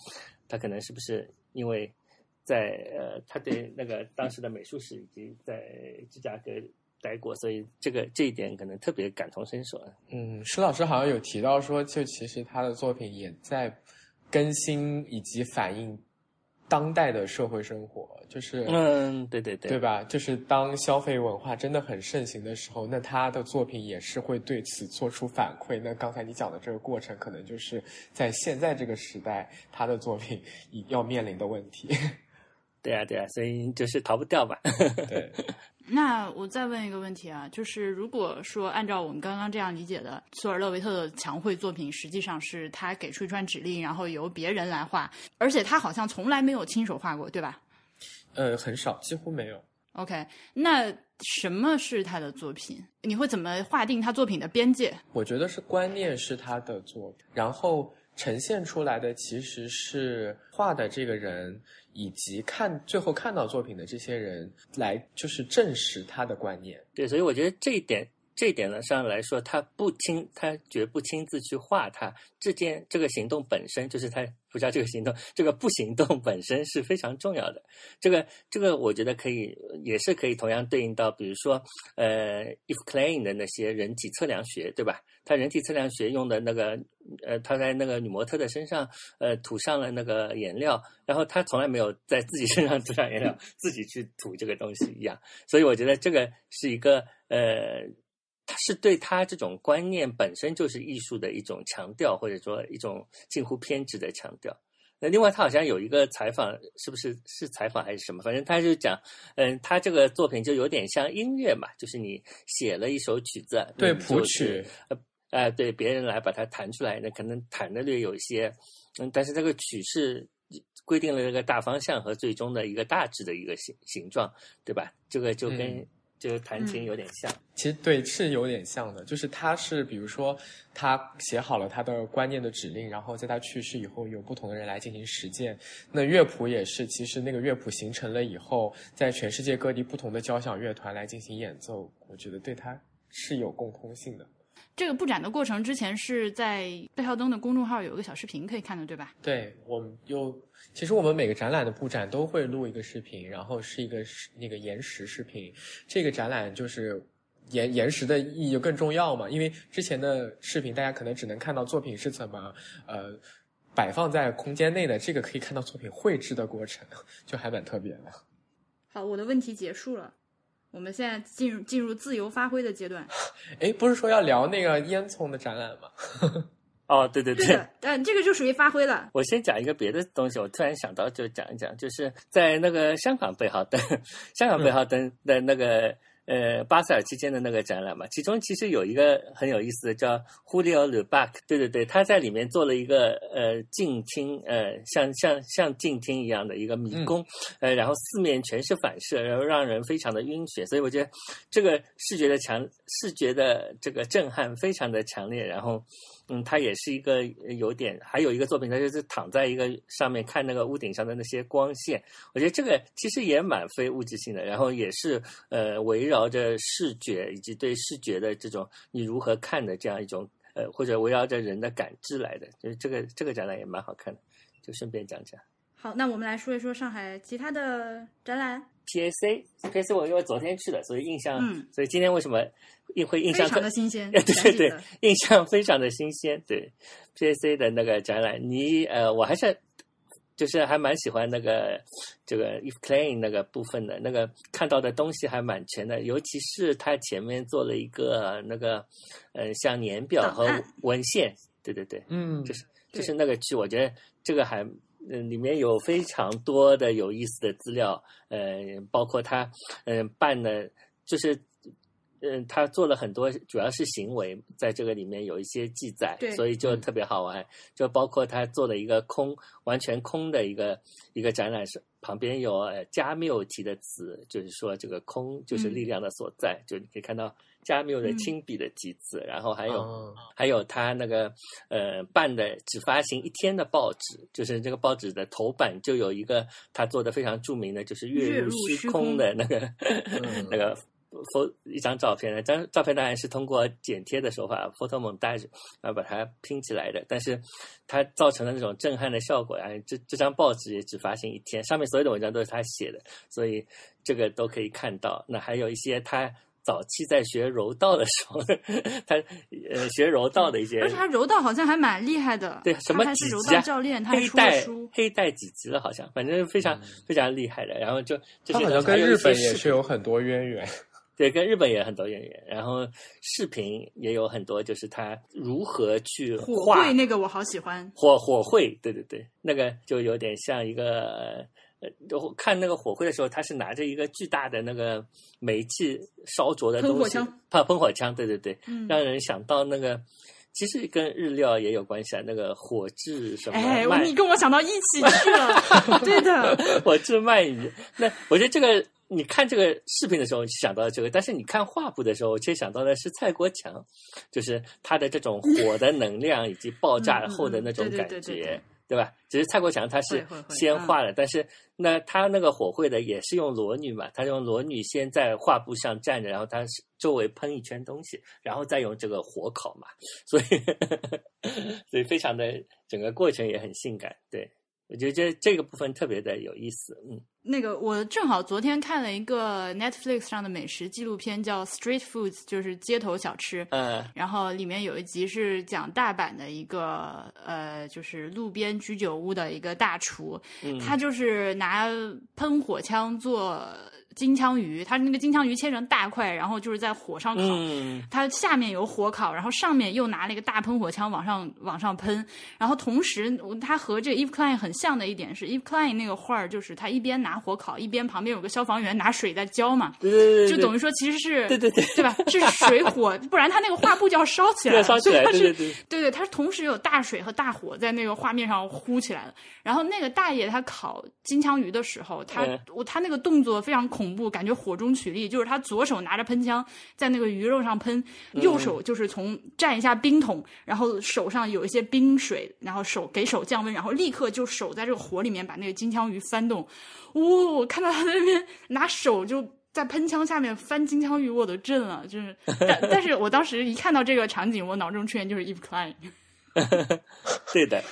他可能是不是因为在呃，他对那个当时的美术史以及在芝加哥待过，所以这个这一点可能特别感同身受。嗯，施老师好像有提到说，就其实他的作品也在更新以及反映当代的社会生活，就是嗯，对对对，对吧？就是当消费文化真的很盛行的时候，那他的作品也是会对此做出反馈。那刚才你讲的这个过程，可能就是在现在这个时代，他的作品要面临的问题。对啊对啊，所以就是逃不掉吧。对，那我再问一个问题啊，就是如果说按照我们刚刚这样理解的，索尔勒维特的墙绘作品实际上是他给出一串指令，然后由别人来画，而且他好像从来没有亲手画过，对吧呃，很少，几乎没有。？OK，那什么是他的作品？你会怎么划定他作品的边界？我觉得是观念是他的作品，然后呈现出来的其实是画的这个人以及看最后看到作品的这些人来就是证实他的观念。对，所以我觉得这一点，这一点呢上来说，他不亲，他绝不亲自去画他这件这个行动本身，就是他不叫这个行动，这个不行动本身是非常重要的。这个这个，我觉得可以，也是可以同样对应到，比如说呃，If Klein 的那些人体测量学，对吧？他人体测量学用的那个呃，他在那个女模特的身上呃涂上了那个颜料，然后他从来没有在自己身上涂上颜料，自己去涂这个东西一样。所以我觉得这个是一个呃，他是对他这种观念本身就是艺术的一种强调，或者说一种近乎偏执的强调。那另外，他好像有一个采访，是不是是采访还是什么？反正他就讲，嗯，他这个作品就有点像音乐嘛，就是你写了一首曲子，对嗯谱曲，呃，呃，对别人来把它弹出来，那可能弹的略有一些，嗯，但是这个曲是规定了这个大方向和最终的一个大致的一个形形状，对吧？这个就跟、嗯就是弹琴有点像。其实对是有点像的，就是他是比如说他写好了他的观念的指令，然后在他去世以后，有不同的人来进行实践。那乐谱也是，其实那个乐谱形成了以后，在全世界各地不同的交响乐团来进行演奏，我觉得对他是有共通性的。这个布展的过程之前是在贝浩登的公众号有一个小视频可以看的，对吧？对，我们有，其实我们每个展览的布展都会录一个视频，然后是一个那个延时视频。这个展览就是延延时的意义就更重要嘛，因为之前的视频大家可能只能看到作品是怎么呃摆放在空间内的，这个可以看到作品绘制的过程，就还蛮特别的。好，我的问题结束了。我们现在进入进入自由发挥的阶段。哎，不是说要聊那个烟囱的展览吗？哦，对对对，但这个就属于发挥了。我先讲一个别的东西，我突然想到就讲一讲，就是在那个香港贝豪登，香港贝豪登的那个。呃，巴塞尔期间的那个展览嘛，其中其实有一个很有意思的，叫 Julio Lubac，对对对，他在里面做了一个呃静听，呃，像像像静听一样的一个迷宫，呃，然后四面全是反射，然后让人非常的晕眩，所以我觉得这个视觉的强，视觉的这个震撼非常的强烈，然后。嗯，他也是一个有点，还有一个作品，他就是躺在一个上面看那个屋顶上的那些光线。我觉得这个其实也蛮非物质性的，然后也是呃围绕着视觉以及对视觉的这种你如何看的这样一种呃，或者围绕着人的感知来的。就是这个这个展览也蛮好看的，就顺便讲讲。好，那我们来说一说上海其他的展览。PAC，PAC 我因为昨天去的，所以印象，所以今天为什么印会印象非常的新鲜？对对对，印象非常的新鲜。对 PAC 的那个展览，你呃，我还是就是还蛮喜欢那个这个 If Klein 那个部分的，那个看到的东西还蛮全的，尤其是他前面做了一个那个呃像年表和文献，对对对，嗯，就是就是那个区，我觉得这个还。嗯，里面有非常多的有意思的资料，呃，包括他，嗯，办的，就是，嗯，他做了很多，主要是行为，在这个里面有一些记载，所以就特别好玩。就包括他做了一个空，完全空的一个一个展览，是旁边有加缪提的词，就是说这个空就是力量的所在，就你可以看到。加缪的亲笔的题字，然后还有还有他那个呃办的只发行一天的报纸，就是这个报纸的头版就有一个他做的非常著名的，就是月入虚空的那个 那个 photo 一张照片，张照片当然是通过剪贴的手法 photo montage 然后把它拼起来的，但是它造成了那种震撼的效果啊！这这张报纸也只发行一天，上面所有的文章都是他写的，所以这个都可以看到。那还有一些他。早期在学柔道的时候，他呃学柔道的一些，而且他柔道好像还蛮厉害的。对，什么几级啊？教练，黑带黑带几级了？好像反正非常非常厉害的。然后就他好像跟日本也是有很多渊源。对，跟日本也很多渊源。然后视频也有很多，就是他如何去火绘那个我好喜欢火火会，对对对，那个就有点像一个。呃，看那个火会的时候，他是拿着一个巨大的那个煤气烧灼的东西，怕喷火枪，对对对，让人想到那个，其实跟日料也有关系啊，那个火炙什么？哎，你跟我想到一起去了，对的，火炙鳗鱼。那我觉得这个，你看这个视频的时候想到这个，但是你看画布的时候，其实想到的是蔡国强，就是他的这种火的能量以及爆炸后的那种感觉。对吧？只是蔡国强他是先画的，但是那他那个火绘的也是用裸女嘛，他用裸女先在画布上站着，然后他周围喷一圈东西，然后再用这个火烤嘛，所以 所以非常的整个过程也很性感，对。我觉得这这个部分特别的有意思，嗯，那个我正好昨天看了一个 Netflix 上的美食纪录片，叫 Street Foods，就是街头小吃，嗯，然后里面有一集是讲大阪的一个呃，就是路边居酒屋的一个大厨，他就是拿喷火枪做。金枪鱼，它那个金枪鱼切成大块，然后就是在火上烤，它下面有火烤，然后上面又拿了一个大喷火枪往上往上喷，然后同时它和这个 Eve Klein 很像的一点是，Eve Klein 那个画儿就是他一边拿火烤，一边旁边有个消防员拿水在浇嘛，就等于说其实是对对对，对吧？是水火，不然他那个画布就要烧起来，烧起来，对对对，对对，它同时有大水和大火在那个画面上呼起来了。然后那个大爷他烤金枪鱼的时候，他我他那个动作非常恐。恐怖，感觉火中取栗。就是他左手拿着喷枪在那个鱼肉上喷，右手就是从蘸一下冰桶，然后手上有一些冰水，然后手给手降温，然后立刻就手在这个火里面把那个金枪鱼翻动。哇、我看到他在那边拿手就。在喷枪下面翻金枪鱼，我都震了，就是，但但是我当时一看到这个场景，我脑中出现就是 Eve Klein 对的，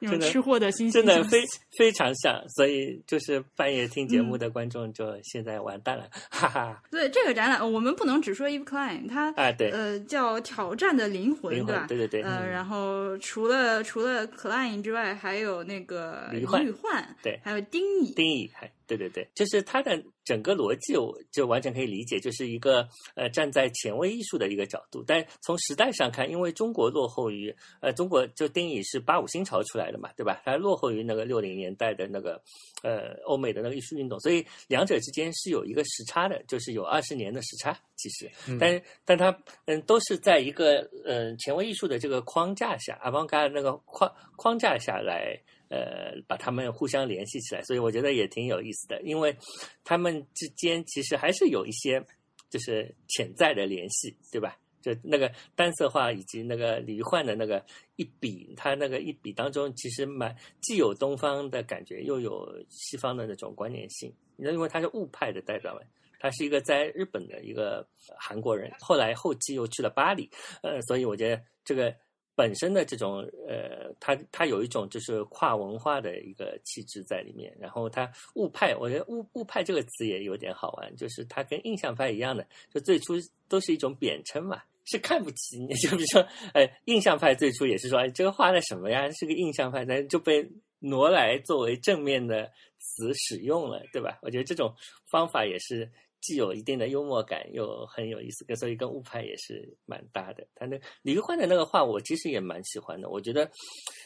那种吃货的心真的心非非常像，所以就是半夜听节目的观众就现在完蛋了，哈哈。对这个展览，我们不能只说 Eve Klein，它啊，对，呃叫挑战的灵魂，灵魂对吧？对对对呃，然后除了除了 Klein 之外，还有那个李焕对还有丁乙，丁乙还对对对，就是它的整个逻辑，我就完全可以理解，就是一个呃站在前卫艺术的一个角度。但从时代上看，因为中国落后于呃中国就丁乙是八五新潮出来的嘛，对吧？它落后于那个六零年代的那个呃欧美的那个艺术运动，所以两者之间是有一个时差的，就是有二十年的时差。其实，但是但它嗯都是在一个嗯、呃前卫艺术的这个框架下，阿邦嘎那个框框架下来。呃，把他们互相联系起来，所以我觉得也挺有意思的，因为他们之间其实还是有一些就是潜在的联系，对吧？就那个单色画以及那个李玉焕的那个一笔，他那个一笔当中其实蛮既有东方的感觉，又有西方的那种关联性。那因为他是物派的代表嘛，他是一个在日本的一个韩国人，后来后期又去了巴黎，呃，所以我觉得这个。本身的这种呃，他他有一种就是跨文化的一个气质在里面，然后他物派，我觉得物物派这个词也有点好玩，就是它跟印象派一样的，就最初都是一种贬称嘛，是看不起你，就比如说，呃，印象派最初也是说，哎，这个画的什么呀，是个印象派，但就被挪来作为正面的词使用了，对吧？我觉得这种方法也是。既有一定的幽默感，又很有意思，跟所以跟物派也是蛮搭的。他那李玉焕的那个画，我其实也蛮喜欢的。我觉得，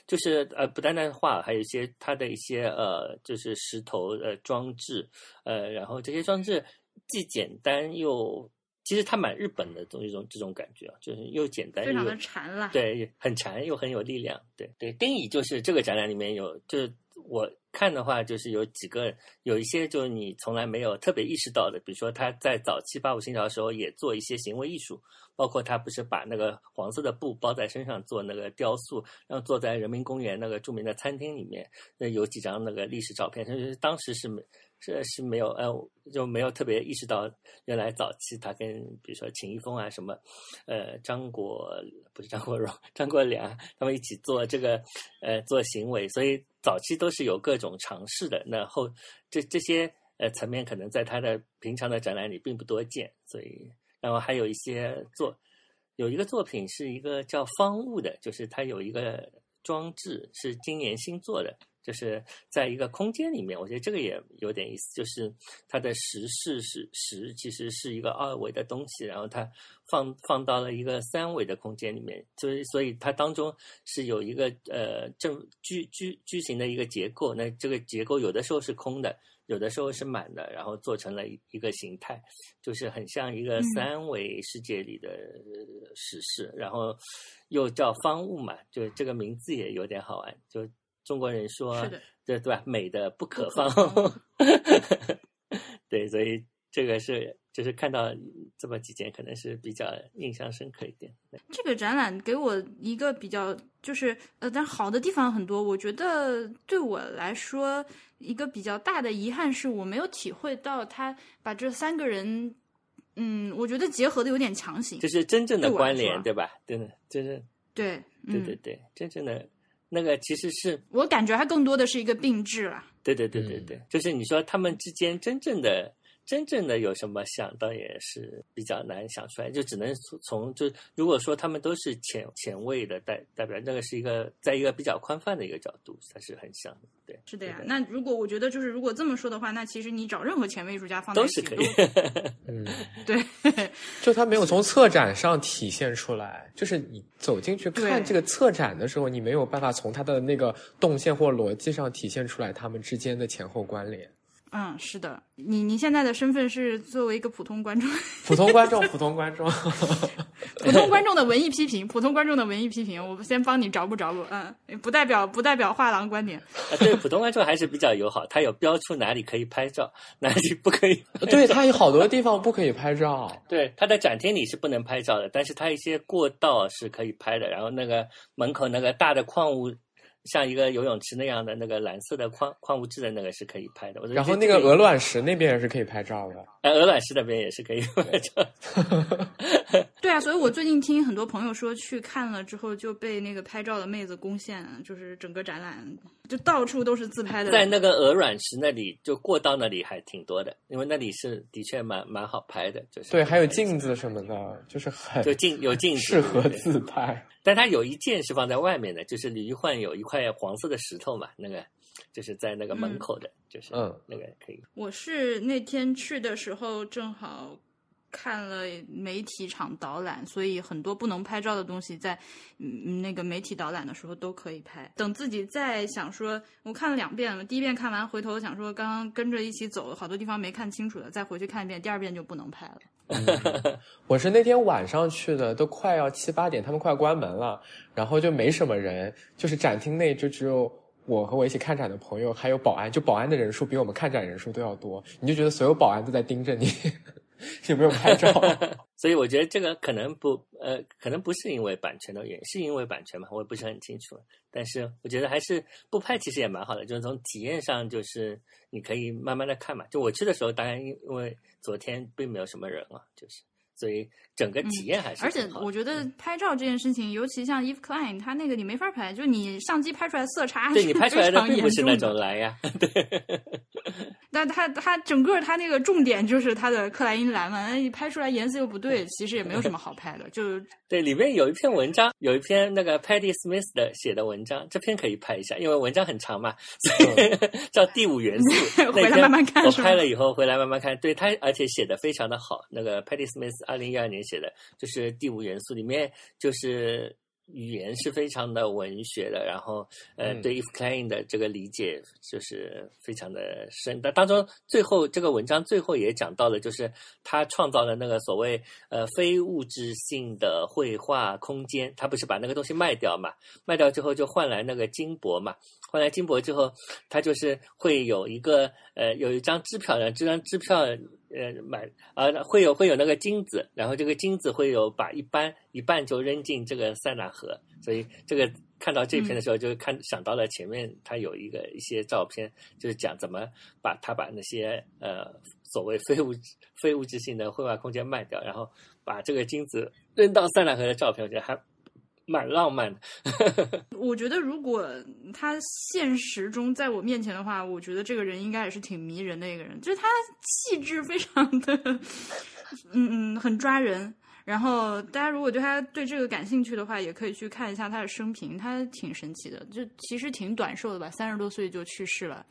就是呃，不单单画，还有一些他的一些呃，就是石头呃装置，呃，然后这些装置既简单又，其实它蛮日本的这种一种这种感觉啊，就是又简单，非常的禅了，对，很禅又很有力量。对对，丁乙就是这个展览里面有，就是我。看的话，就是有几个，有一些就是你从来没有特别意识到的，比如说他在早期八五新潮的时候也做一些行为艺术，包括他不是把那个黄色的布包在身上做那个雕塑，然后坐在人民公园那个著名的餐厅里面，那有几张那个历史照片，就是当时是没是是没有呃就没有特别意识到，原来早期他跟比如说秦一峰啊什么，呃张国不是张国荣张国良他们一起做这个呃做行为，所以。早期都是有各种尝试的，那后这这些呃层面可能在他的平常的展览里并不多见，所以然后还有一些作有一个作品是一个叫方物的，就是它有一个装置是今年新做的，就是在一个空间里面，我觉得这个也有点意思，就是它的实是是实其实是一个二维的东西，然后它放放到了一个三维的空间里面，所以所以它当中是有一个呃正矩矩矩形的一个结构，那这个结构有的时候是空的，有的时候是满的，然后做成了一个形态，就是很像一个三维世界里的史事，然后又叫方物嘛，就这个名字也有点好玩，就。中国人说，对对吧？美的不可方，对，所以这个是就是看到这么几件，可能是比较印象深刻一点。这个展览给我一个比较，就是呃，但好的地方很多。我觉得对我来说，一个比较大的遗憾是我没有体会到他把这三个人，嗯，我觉得结合的有点强行，就是真正的关联，对吧？真的，就是对，对对对，真正的。那个其实是我感觉，它更多的是一个并置了。对对对对对，就是你说他们之间真正的。真正的有什么想倒也是比较难想出来，就只能从就如果说他们都是前前卫的代代表，那个是一个在一个比较宽泛的一个角度，它是很像的。对，是的呀。那如果我觉得就是如果这么说的话，那其实你找任何前卫艺术家放都是可以。嗯，对，就他没有从策展上体现出来，就是你走进去看这个策展的时候，你没有办法从他的那个动线或逻辑上体现出来他们之间的前后关联。嗯，是的，你你现在的身份是作为一个普通观众，普通观众，普通观众，普通观众的文艺批评，普通观众的文艺批评，我先帮你找补找补，嗯，不代表不代表画廊观点。啊，对普通观众还是比较友好，他有标出哪里可以拍照，哪里不可以。对他有好多地方不可以拍照。对，他在展厅里是不能拍照的，但是他一些过道是可以拍的。然后那个门口那个大的矿物。像一个游泳池那样的那个蓝色的矿矿物质的那个是可以拍的，然后那个鹅卵石那边也是可以拍照的，哎，鹅卵石那边也是可以拍照。对啊，所以我最近听很多朋友说去看了之后就被那个拍照的妹子攻陷，就是整个展览就到处都是自拍的。在那个鹅卵石那里，就过道那里还挺多的，因为那里是的确蛮蛮好拍的，就是对，还有镜子什么的，就是很就镜有镜子适合自拍。但它有一件是放在外面的，就是李玉焕有一块黄色的石头嘛，那个就是在那个门口的，就是嗯，那个可以。我是那天去的时候正好看了媒体场导览，所以很多不能拍照的东西在嗯那个媒体导览的时候都可以拍。等自己再想说，我看了两遍了，第一遍看完回头想说，刚刚跟着一起走，好多地方没看清楚的，再回去看一遍，第二遍就不能拍了。我是那天晚上去的，都快要七八点，他们快关门了，然后就没什么人，就是展厅内就只有我和我一起看展的朋友，还有保安，就保安的人数比我们看展人数都要多，你就觉得所有保安都在盯着你，有没有拍照？所以我觉得这个可能不，呃，可能不是因为版权的原因，是因为版权嘛，我也不是很清楚。但是我觉得还是不拍其实也蛮好的，就是从体验上，就是你可以慢慢的看嘛。就我去的时候，当然因为昨天并没有什么人了，就是。所以整个体验还是，而且我觉得拍照这件事情，尤其像 Eve Klein，它那个你没法拍，就你相机拍出来色差，对你拍出来的并不是那种蓝呀。对，那他他整个他那个重点就是他的克莱因蓝嘛，你拍出来颜色又不对，其实也没有什么好拍的。就 对，里面有一篇文章，有一篇那个 Patty Smith 的写的文章，这篇可以拍一下，因为文章很长嘛，叫第五元素。回来慢慢看。我拍了以后回来慢慢看，对他而且写的非常的好，那个 Patty Smith。二零一二年写的，就是第五元素里面，就是语言是非常的文学的，然后呃，对 If Klein 的这个理解就是非常的深。但当中最后这个文章最后也讲到了，就是他创造了那个所谓呃非物质性的绘画空间。他不是把那个东西卖掉嘛？卖掉之后就换来那个金箔嘛？换来金箔之后，他就是会有一个呃有一张支票，然后这张支票。呃，买啊，会有会有那个金子，然后这个金子会有把一半一半就扔进这个塞纳河，所以这个看到这篇的时候，就看想到了前面他有一个一些照片，就是讲怎么把他把那些呃所谓非物质非物质性的绘画空间卖掉，然后把这个金子扔到塞纳河的照片，我觉得还。蛮浪漫的，我觉得如果他现实中在我面前的话，我觉得这个人应该也是挺迷人的一个人，就是他气质非常的，嗯嗯，很抓人。然后大家如果对他对这个感兴趣的话，也可以去看一下他的生平，他挺神奇的，就其实挺短寿的吧，三十多岁就去世了，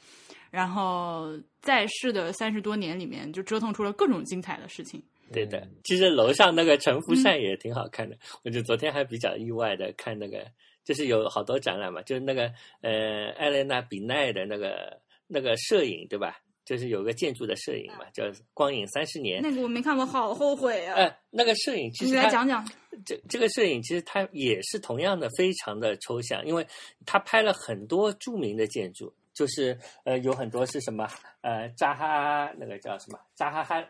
然后在世的三十多年里面，就折腾出了各种精彩的事情。对的，其实楼上那个陈福善也挺好看的。我就昨天还比较意外的看那个，就是有好多展览嘛，就是那个呃艾莲娜比奈的那个那个摄影，对吧？就是有个建筑的摄影嘛，叫《光影三十年》。那个我没看过，好后悔啊！呃，那个摄影其实你来讲讲。这这个摄影其实它也是同样的非常的抽象，因为他拍了很多著名的建筑，就是呃有很多是什么呃扎哈那个叫什么扎哈哈。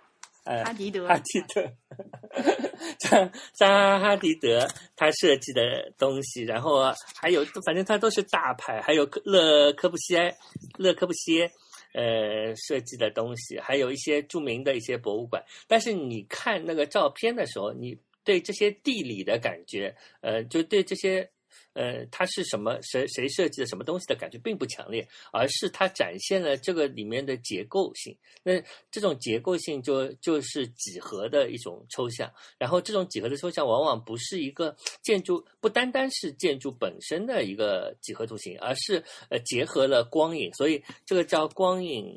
呃，哈迪德，哈迪德，扎扎哈迪德他设计的东西，然后还有，反正他都是大牌，还有勒科布西埃，勒科布西埃，呃，设计的东西，还有一些著名的一些博物馆。但是你看那个照片的时候，你对这些地理的感觉，呃，就对这些。呃，它是什么？谁谁设计的什么东西的感觉并不强烈，而是它展现了这个里面的结构性。那这种结构性就就是几何的一种抽象。然后这种几何的抽象往往不是一个建筑，不单单是建筑本身的一个几何图形，而是呃结合了光影。所以这个叫光影，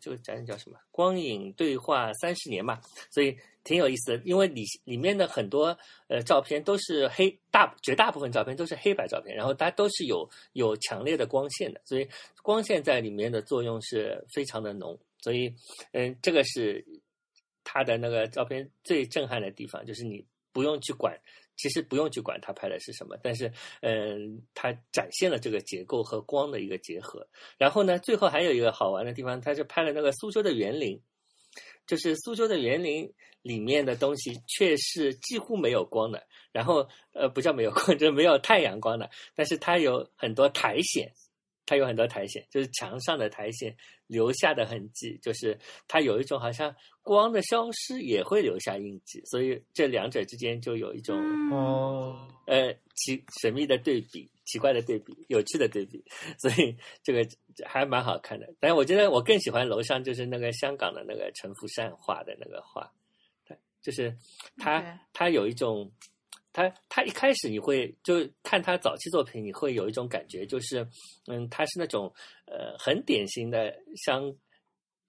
这个展览叫什么？光影对话三十年嘛。所以。挺有意思的，因为里里面的很多呃照片都是黑大绝大部分照片都是黑白照片，然后它都是有有强烈的光线的，所以光线在里面的作用是非常的浓。所以，嗯，这个是他的那个照片最震撼的地方，就是你不用去管，其实不用去管他拍的是什么，但是，嗯，他展现了这个结构和光的一个结合。然后呢，最后还有一个好玩的地方，他是拍了那个苏州的园林，就是苏州的园林里面的东西却是几乎没有光的。然后，呃，不叫没有光，就是没有太阳光的，但是它有很多苔藓，它有很多苔藓，就是墙上的苔藓留下的痕迹，就是它有一种好像光的消失也会留下印记，所以这两者之间就有一种哦，呃奇神秘的对比、奇怪的对比、有趣的对比，所以这个还蛮好看的。但是我觉得我更喜欢楼上就是那个香港的那个陈福善画的那个画，对，就是他他有一种。他他一开始你会就看他早期作品，你会有一种感觉，就是嗯，他是那种呃很典型的香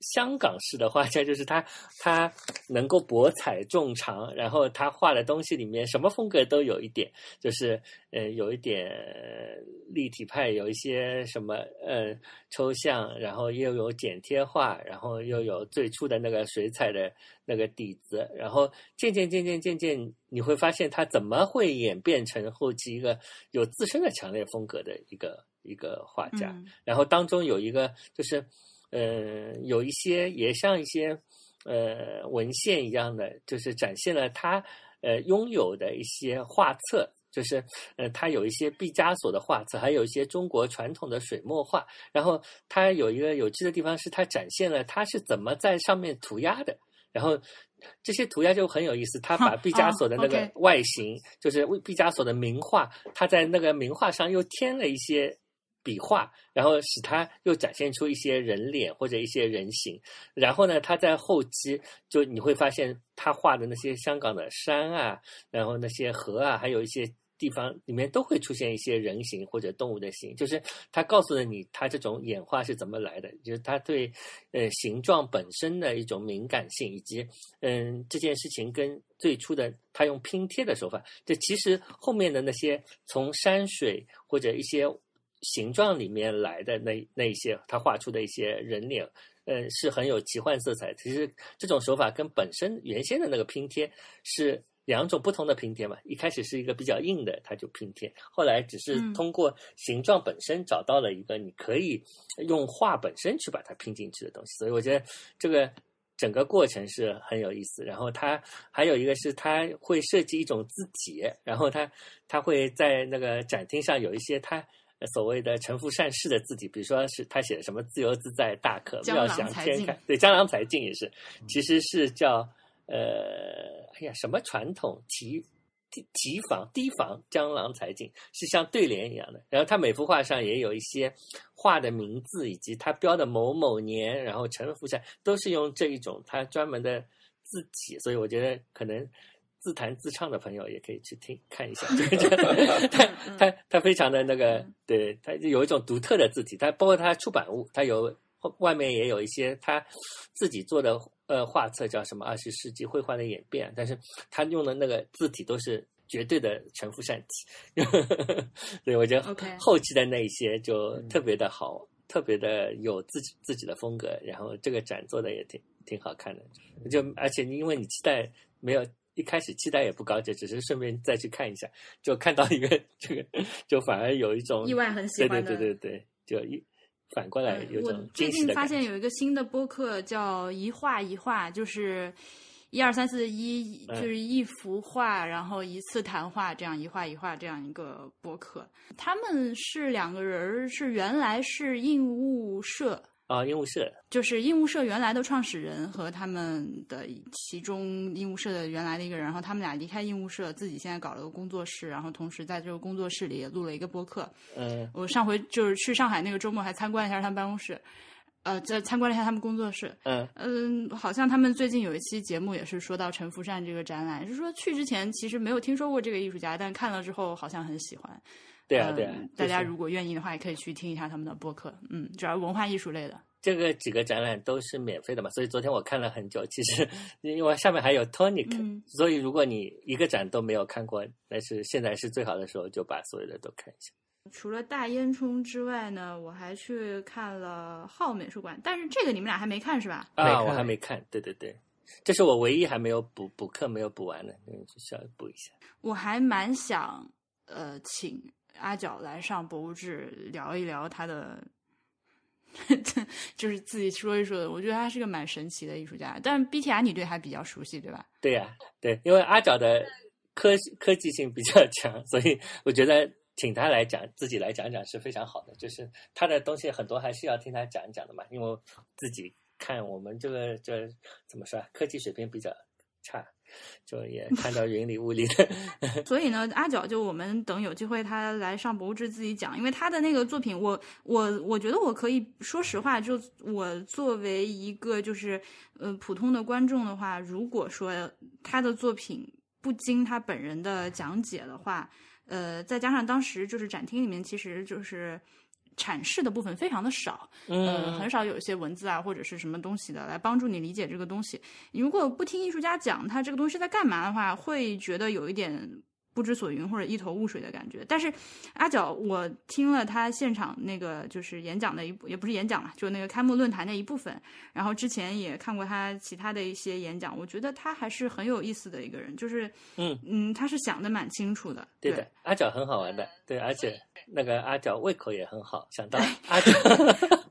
香港式的画家，就是他他能够博采众长，然后他画的东西里面什么风格都有一点，就是呃有一点立体派，有一些什么呃抽象，然后又有剪贴画，然后又有最初的那个水彩的那个底子，然后渐渐渐渐渐渐，你会发现他怎么会演变成后期一个有自身的强烈风格的一个一个画家。嗯然后当中有一个就是，呃，有一些也像一些呃文献一样的，就是展现了他呃拥有的一些画册。就是，呃，他有一些毕加索的画册，还有一些中国传统的水墨画。然后他有一个有趣的地方是，他展现了他是怎么在上面涂鸦的。然后这些涂鸦就很有意思，他把毕加索的那哦个外形，就是为毕加索的名画，他在那个名画上又添了一些笔画，然后使他又展现出一些人脸或者一些人形。然后呢，他在后期就你会发现他画的那些香港的山啊，然后那些河啊，还有一些。地方里面都会出现一些人形或者动物的形，就是他告诉了你他这种演化是怎么来的，就是他对呃形状本身的一种敏感性，以及嗯这件事情跟最初的他用拼贴的手法，这其实后面的那些从山水或者一些形状里面来的那那一些他画出的一些人脸，呃是很有奇幻色彩。其实这种手法跟本身原先的那个拼贴是。两种不同的拼贴嘛，一开始是一个比较硬的，它就拼贴，后来只是嗯通过形状本身找到了一个你可以用画本身去把它拼进去的东西，所以我觉得这个整个过程是很有意思。然后它还有一个是它会设计一种字体，然后它它会在那个展厅上有一些它。所谓的成福善事的字体，比如说是他写的什么“自由自在，大可妙想天开”，对，江郎才尽也是，其实是叫呃，哎呀，什么传统提提提防提防江郎才尽，是像对联一样的。然后他每幅画上也有一些画的名字，以及他标的某某年，然后成福善都是用这一种他专门的字体，所以我觉得可能。自弹自唱的朋友也可以去听看一下，就是 他他他非常的那个，对他有一种独特的字体，他包括他出版物，他有外面也有一些他自己做的呃画册，叫什么二十世纪绘画的演变，但是他用的那个字体都是绝对的陈复善体，对我觉得后期的那一些就特别的好，特别的有自己自己的风格，然后这个展做的也挺挺好看的，就而且因为你期待没有。一开始期待也不高，就只是顺便再去看一下，就看到一个这个，就反而有一种意外很喜欢的。对对对对对，就一反过来有嗯我种最近。发现有一个新的播客叫“一画一画”，就是一二三四一，嗯就是一幅画，然后一次谈话，这样一画一画这样一个播客。他们是两个人儿，是原来是印务社。啊，鹦鹉社，就是鹦鹉社原来的创始人和他们的其中鹦鹉社的原来的一个人，然后他们俩离开鹦鹉社，自己现在搞了个工作室，然后同时在这个工作室里也录了一个播客。嗯我上回就是去上海那个周末还参观了一下他们办公室，呃，在参观了一下他们工作室。嗯嗯，好像他们最近有一期节目也是说到陈福善这个展览，是说去之前其实没有听说过这个艺术家，但看了之后好像很喜欢。对啊对啊嗯，就是大家如果愿意的话，也可以去听一下他们的播客。嗯，主要文化艺术类的。这个几个展览都是免费的嘛，所以昨天我看了很久。其实因为下面还有 Tonic，、嗯所以如果你一个展都没有看过，但是现在是最好的时候，就把所有的都看一下。除了大烟囱之外呢，我还去看了浩美术馆，但是这个你们俩还没看是吧？啊，我还没看，对对对，这是我唯一还没有补补课没有补完的，嗯，需要补一下。我还蛮想呃请阿角来上博物志聊一聊他的，就是自己说一说的。我觉得他是个蛮神奇的艺术家，但 BTR 你对他比较熟悉对吧？对呀、对，因为阿角的科科技性比较强，所以我觉得请他来讲，自己来讲讲是非常好的。就是他的东西很多还是要听他讲一讲的嘛，因为自己看我们这个这怎么说啊，科技水平比较差，就也看到云里雾里的。所以呢，阿角就我们等有机会他来上博物志自己讲，因为他的那个作品我，我我觉得我可以说实话，就我作为一个就是呃普通的观众的话，如果说他的作品不经他本人的讲解的话，呃，再加上当时就是展厅里面其实就是。阐释的部分非常的少，呃，嗯很少有一些文字啊或者是什么东西的来帮助你理解这个东西。你如果不听艺术家讲他这个东西在干嘛的话，会觉得有一点不知所云或者一头雾水的感觉。但是阿角，我听了他现场那个就是演讲的一部，也不是演讲了，就那个开幕论坛的一部分。然后之前也看过他其他的一些演讲，我觉得他还是很有意思的一个人，就是嗯嗯，他是想的蛮清楚的。对的，阿角很好玩的，对，而且那个阿角胃口也很好，想到阿角，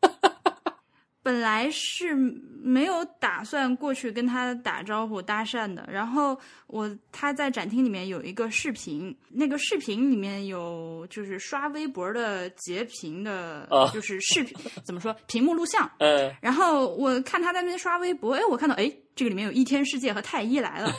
本来是没有打算过去跟他打招呼搭讪的，然后我他在展厅里面有一个视频，那个视频里面有就是刷微博的截屏的，哦就是视频 怎么说屏幕录像，嗯。然后我看他在那边刷微博，哎，我看到哎这个里面有一天世界和太医来了，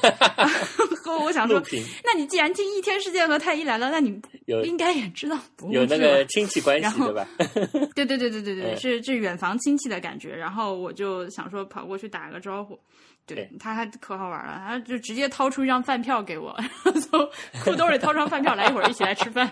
和我想说那你既然听一天世界和太医来了，那你有应该也知道不有那个亲戚关系然后对吧？对对对对对对，嗯是是远房亲戚的感觉。然后我就想说跑过去打个招呼，对对他还可好玩了，他就直接掏出一张饭票给我，然后从裤兜里掏张饭票，来一会儿一起来吃饭。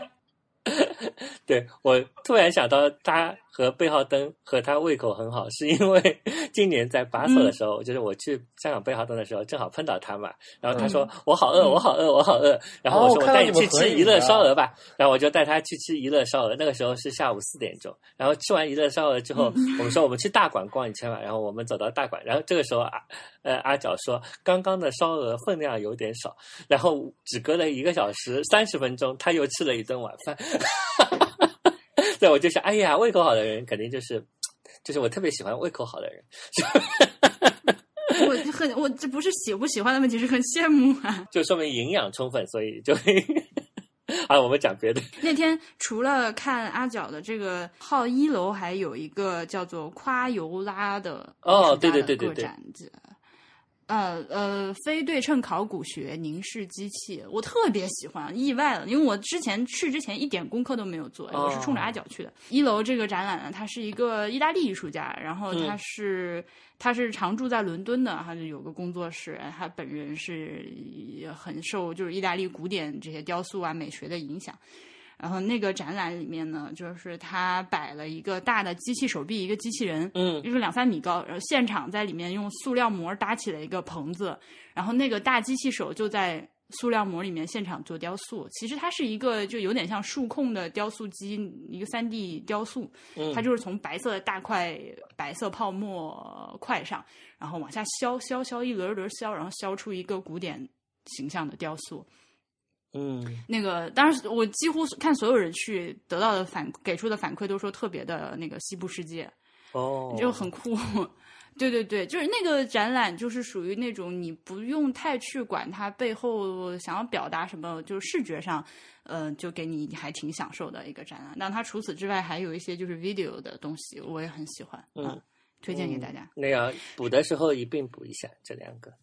对我突然想到，他和贝浩登和他胃口很好，是因为今年在巴索的时候，就是我去香港贝浩登的时候，正好碰到他嘛。然后他说、我好饿，我好饿，我好饿。然后我说、我带你去吃一乐烧鹅吧。然后我就带他去吃一乐烧鹅，那个时候是下午四点钟。然后吃完一乐烧鹅之后，我们说我们去大馆逛一圈吧。然后我们走到大馆，然后这个时候啊，呃阿角说刚刚的烧鹅分量有点少，然后只隔了一个小时三十分钟，他又吃了一顿晚饭。对，我就想，哎呀，胃口好的人肯定就是，就是我特别喜欢胃口好的人。我很我这不是喜不喜欢的问题，是很羡慕啊。就说明营养充分，所以就啊，我们讲别的。那天除了看阿角的这个号一楼，还有一个叫做夸尤拉的哦对对对对对呃呃，非对称考古学凝视机器，我特别喜欢，意外了，因为我之前去之前一点功课都没有做，我是冲着阿角去的。一楼这个展览呢，他是一个意大利艺术家，然后他是、他是常住在伦敦的，他就有个工作室，他本人是也很受就是意大利古典这些雕塑啊美学的影响。然后那个展览里面呢，就是他摆了一个大的机器手臂，一个机器人，嗯就是两三米高，然后现场在里面用塑料膜搭起了一个棚子，然后那个大机器手就在塑料膜里面现场做雕塑。其实它是一个就有点像数控的雕塑机，一个三 D 雕塑，嗯它就是从白色的大块白色泡沫块上，然后往下削削削一轮轮削，然后削出一个古典形象的雕塑。嗯那个当时我几乎看所有人去得到的反给出的反馈都说特别的那个西部世界，哦，就很酷。对对对，就是那个展览，就是属于那种你不用太去管它背后想要表达什么，就是视觉上，呃，就给你还挺享受的一个展览。那它除此之外还有一些就是 video 的东西，我也很喜欢，嗯，推荐给大家。那要补的时候一并补一下这两个。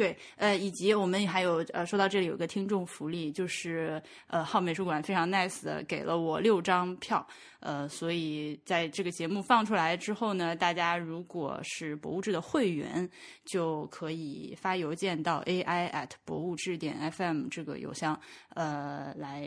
对，呃，以及我们还有呃，说到这里有个听众福利，就是呃，浩美术馆非常 nice 的给了我六张票，呃，所以在这个节目放出来之后呢，大家如果是博物志的会员，就可以发邮件到 ai at 博物志点 fm 这个邮箱，呃，来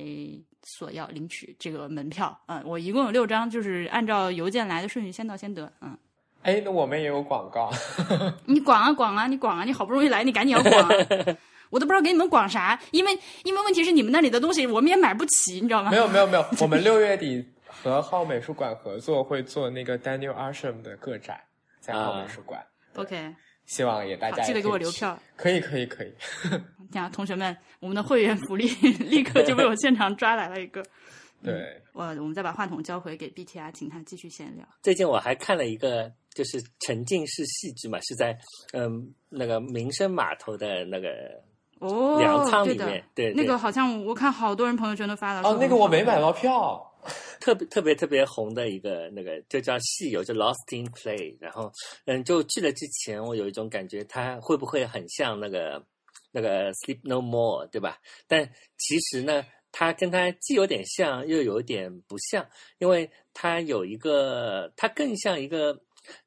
索要领取这个门票。嗯、我一共有六张，就是按照邮件来的顺序，先到先得。嗯，哎，那我们也有广告，你广啊广啊，你广啊，你好不容易来，你赶紧要广啊！我都不知道给你们广啥，因为因为问题是你们那里的东西我们也买不起，你知道吗？没有没有没有，我们六月底和浩美术馆合作会做那个 Daniel Arsham 的个展，在浩美术馆。OK，希望也大好，家记得给我。留票。可以可以可以，这样，同学们，我们的会员福利立刻就被我现场抓来了一个。对，我我们再把话筒交回给 BTR，请他继续闲聊。最近我还看了一个，就是沉浸式戏剧嘛，是在嗯那个民生码头的那个哦，粮仓里面，对那个好像我看好多人朋友圈都发了。哦，那个我没买到票。特别特别特别红的一个那个，就叫戏友，就 Lost in Play。然后，嗯，就去了之前，我有一种感觉，它会不会很像那个那个 Sleep No More，对吧？但其实呢，它跟它既有点像，又有点不像，因为它有一个，它更像一个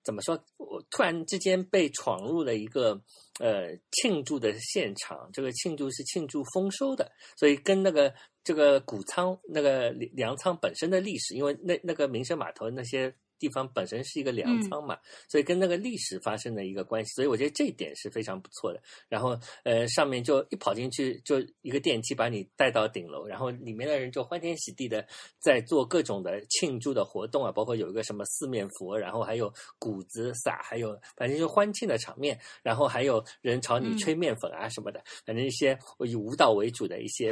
怎么说？我突然之间被闯入了一个呃庆祝的现场，这个庆祝是庆祝丰收的，所以跟那个这个谷仓那个粮仓本身的历史，因为那那个民生码头那些地方本身是一个粮仓嘛，所以跟那个历史发生的一个关系，所以我觉得这一点是非常不错的。然后呃，上面就一跑进去就一个电梯把你带到顶楼，然后里面的人就欢天喜地的在做各种的庆祝的活动啊，包括有一个什么四面佛，然后还有谷子撒，还有反正就欢庆的场面，然后还有人朝你吹面粉啊什么的，反正一些以舞蹈为主的一些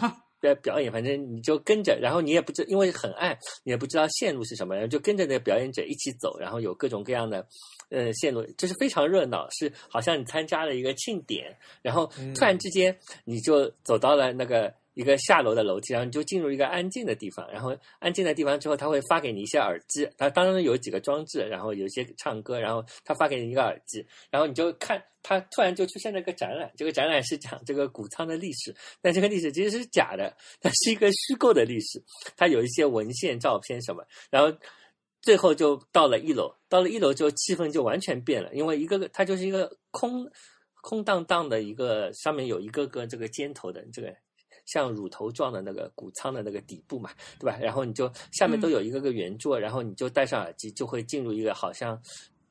哈表表演，反正你就跟着，然后你也不知因为很暗，你也不知道线路是什么，然后就跟着那个表演者一起走，然后有各种各样的呃线路，就是非常热闹，是好像你参加了一个庆典，然后突然之间你就走到了那个。一个下楼的楼梯，然后你就进入一个安静的地方，然后安静的地方之后，他会发给你一些耳机，它当中有几个装置，然后有一些唱歌，然后他发给你一个耳机，然后你就看，他突然就出现了一个展览，这个展览是讲这个谷仓的历史，但这个历史其实是假的，它是一个虚构的历史，它有一些文献、照片什么，然后最后就到了一楼，到了一楼之后气氛就完全变了，因为一个个它就是一个空空荡荡的一个，上面有一个个这个尖头的这个。像乳头状的那个谷仓的那个底部嘛，对吧？然后你就下面都有一个个圆桌，然后你就戴上耳机，就会进入一个好像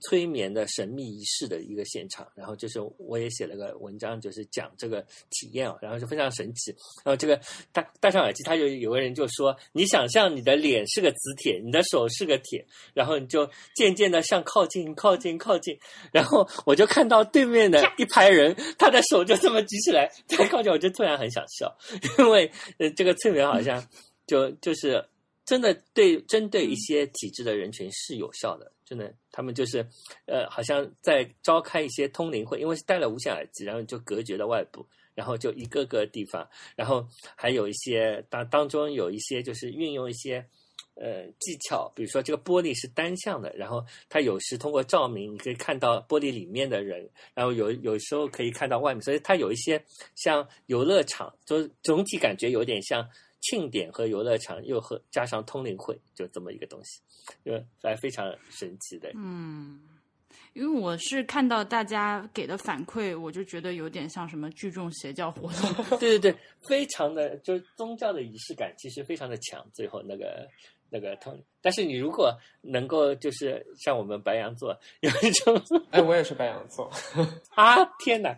催眠的神秘仪式的一个现场。然后就是我也写了个文章，就是讲这个体验啊，然后就非常神奇。然后这个戴戴上耳机，他就有个人就说：“你想象你的脸是个磁铁，你的手是个铁，然后你就渐渐的向靠近、靠近、靠近。”然后我就看到对面的一排人，他的手就这么举起来，再靠近，我就突然很想笑，因为呃，这个催眠好像就就是真的对针对一些体质的人群是有效的，真的，他们就是呃，好像在召开一些通灵会，因为是戴了无线耳机，然后就隔绝了外部。然后就一个个地方，然后还有一些当当中有一些就是运用一些呃技巧，比如说这个玻璃是单向的，然后它有时通过照明你可以看到玻璃里面的人，然后有有时候可以看到外面，所以它有一些像游乐场，就总体感觉有点像庆典和游乐场，又和加上通灵会，就这么一个东西，就还非常神奇的。嗯，因为我是看到大家给的反馈，我就觉得有点像什么聚众邪教活动。对对对，非常的就是宗教的仪式感，其实非常的强。最后那个那个同，但是你如果能够就是像我们白羊座有一种 哎，我也是白羊座。啊天哪，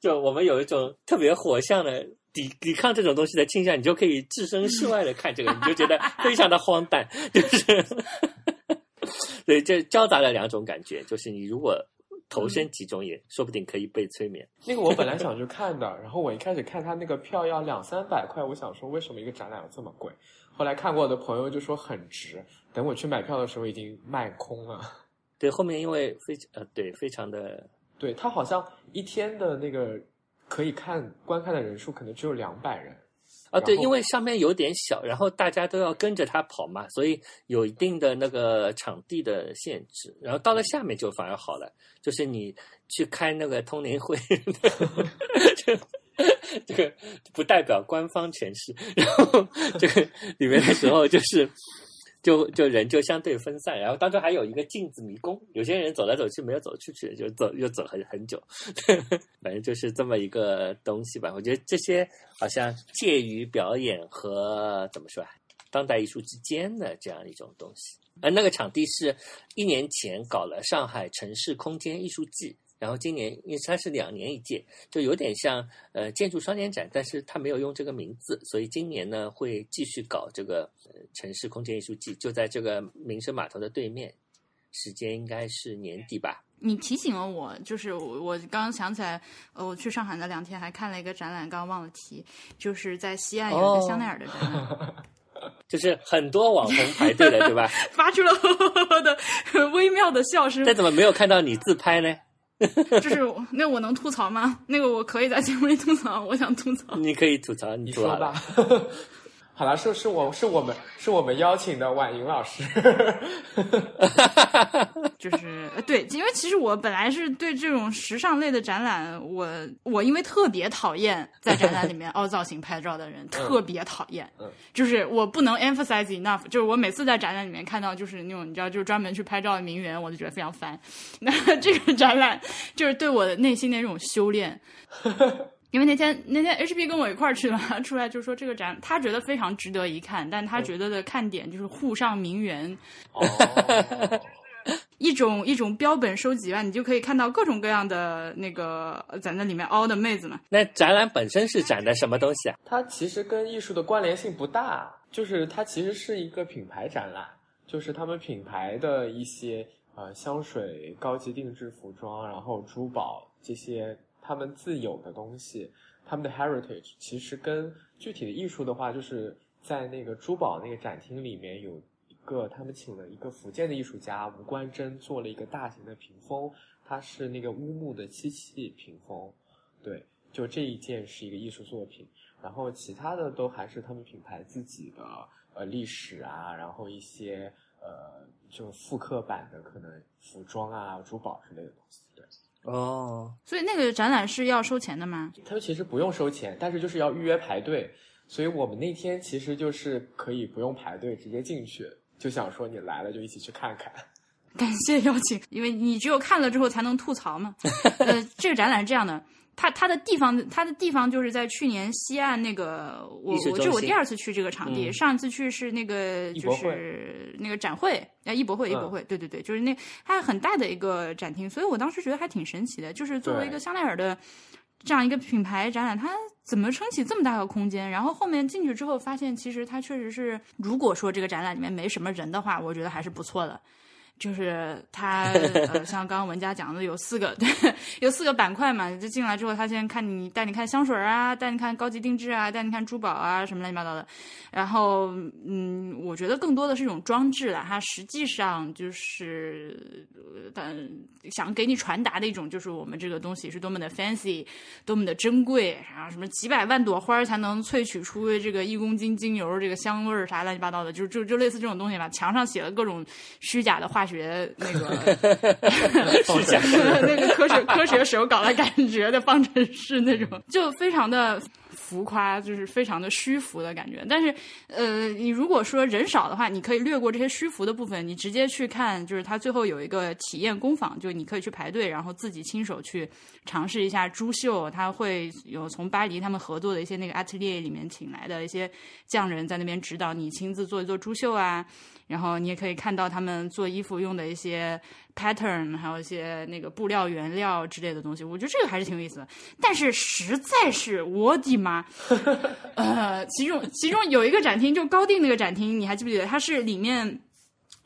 就我们有一种特别火象的抵抵抗这种东西的倾向，你就可以置身事外的看这个，你就觉得非常的荒诞，就是 对，这交杂了两种感觉，就是你如果投身其中，也说不定可以被催眠。那个我本来想去看的，然后我一开始看他那个票要两三百块，我想说为什么一个展览要这么贵？后来看过我的朋友就说很值，等我去买票的时候已经卖空了。对，后面因为非呃对非常的对他好像一天的那个可以看观看的人数可能只有两百人。啊，对，因为上面有点小，然后大家都要跟着他跑嘛，所以有一定的那个场地的限制。然后到了下面就反而好了，就是你去开那个通灵会，这个不代表官方诠释。然后这个里面的时候就是。就就人就相对分散，然后当中还有一个镜子迷宫，有些人走来走去没有走出去，就走又走很很久，反正就是这么一个东西吧。我觉得这些好像介于表演和怎么说啊，当代艺术之间的这样一种东西。而那个场地是一年前搞了上海城市空间艺术季，然后今年因为它是两年一届，就有点像呃建筑双年展，但是它没有用这个名字，所以今年呢会继续搞这个呃城市空间艺术季，就在这个民生码头的对面，时间应该是年底吧。你提醒了我，就是我我刚刚想起来，呃，我去上海那两天还看了一个展览，刚刚忘了提，就是在西岸有一个香奈儿的展览，就是很多网红排队了，对吧？发出了呵呵呵的微妙的笑声。但怎么没有看到你自拍呢？就是那我能吐槽吗？那个我可以在节目里吐槽，我想吐槽。你可以吐槽，你你说吧。好了，是是我是我们是我们邀请的婉莹老师。就是呃对，因为其实我本来是对这种时尚类的展览，我我因为特别讨厌在展览里面凹造型拍照的人，特别讨厌。嗯就是我不能 emphasize enough，就是我每次在展览里面看到就是那种你知道就是专门去拍照的名媛，我就觉得非常烦。那这个展览就是对我的内心的一种修炼。因为那天那天 HB 跟我一块儿去了，出来就说这个展他觉得非常值得一看，但他觉得的看点就是沪上名媛，哦，一种一种标本收集吧，你就可以看到各种各样的那个呃在那里面凹的妹子们。那展览本身是展的什么东西啊？它其实跟艺术的关联性不大，就是它其实是一个品牌展览，就是他们品牌的一些呃香水、高级定制服装，然后珠宝这些他们自有的东西，他们的 heritage 其实跟具体的艺术的话，就是在那个珠宝那个展厅里面有一个，他们请了一个福建的艺术家吴冠珍做了一个大型的屏风，它是那个乌木的漆器屏风，对，就这一件是一个艺术作品。然后其他的都还是他们品牌自己的呃历史啊，然后一些呃就复刻版的可能服装啊、珠宝之类的东西。对，哦，所以那个展览是要收钱的吗？他们其实不用收钱，但是就是要预约排队。所以我们那天其实就是可以不用排队直接进去，就想说你来了就一起去看看。感谢邀请，因为你只有看了之后才能吐槽嘛。呃，这个展览是这样的，它它的地方它的地方就是在去年西岸那个，我我这是我第二次去这个场地，嗯上一次去是那个就是那个展会，啊，艺博会，艺博嗯会，对对对，就是那它很大的一个展厅，所以我当时觉得还挺神奇的，就是作为一个香奈儿的这样一个品牌展览，它怎么撑起这么大个空间？然后后面进去之后发现，其实它确实是，如果说这个展览里面没什么人的话，我觉得还是不错的。就是他，呃，像刚刚文佳讲的，有四个，对，有四个板块嘛。就进来之后，他先看你，带你看香水啊，带你看高级定制啊，带你看珠宝啊，什么乱七八糟的。然后，嗯，我觉得更多的是一种装置了，它实际上就是，呃，但想给你传达的一种，就是我们这个东西是多么的 fancy，多么的珍贵，然后什么几百万朵花才能萃取出这个一公斤精油这个香味儿啥乱七八糟的，就就就类似这种东西吧。墙上写了各种虚假的化学那个 是假 那个科学科学手稿的感觉的方程式那种，就非常的浮夸，就是非常的虚浮的感觉。但是，呃，你如果说人少的话，你可以略过这些虚浮的部分，你直接去看，就是它最后有一个体验工坊，就你可以去排队，然后自己亲手去尝试一下珠绣。它会有从巴黎他们合作的一些那个 atelier 里面请来的一些匠人在那边指导你亲自做一做珠绣啊。然后你也可以看到他们做衣服用的一些 pattern，还有一些那个布料原料之类的东西，我觉得这个还是挺有意思的。但是实在是我的妈，呃，其中其中有一个展厅，就高定那个展厅，你还记不记得？它是里面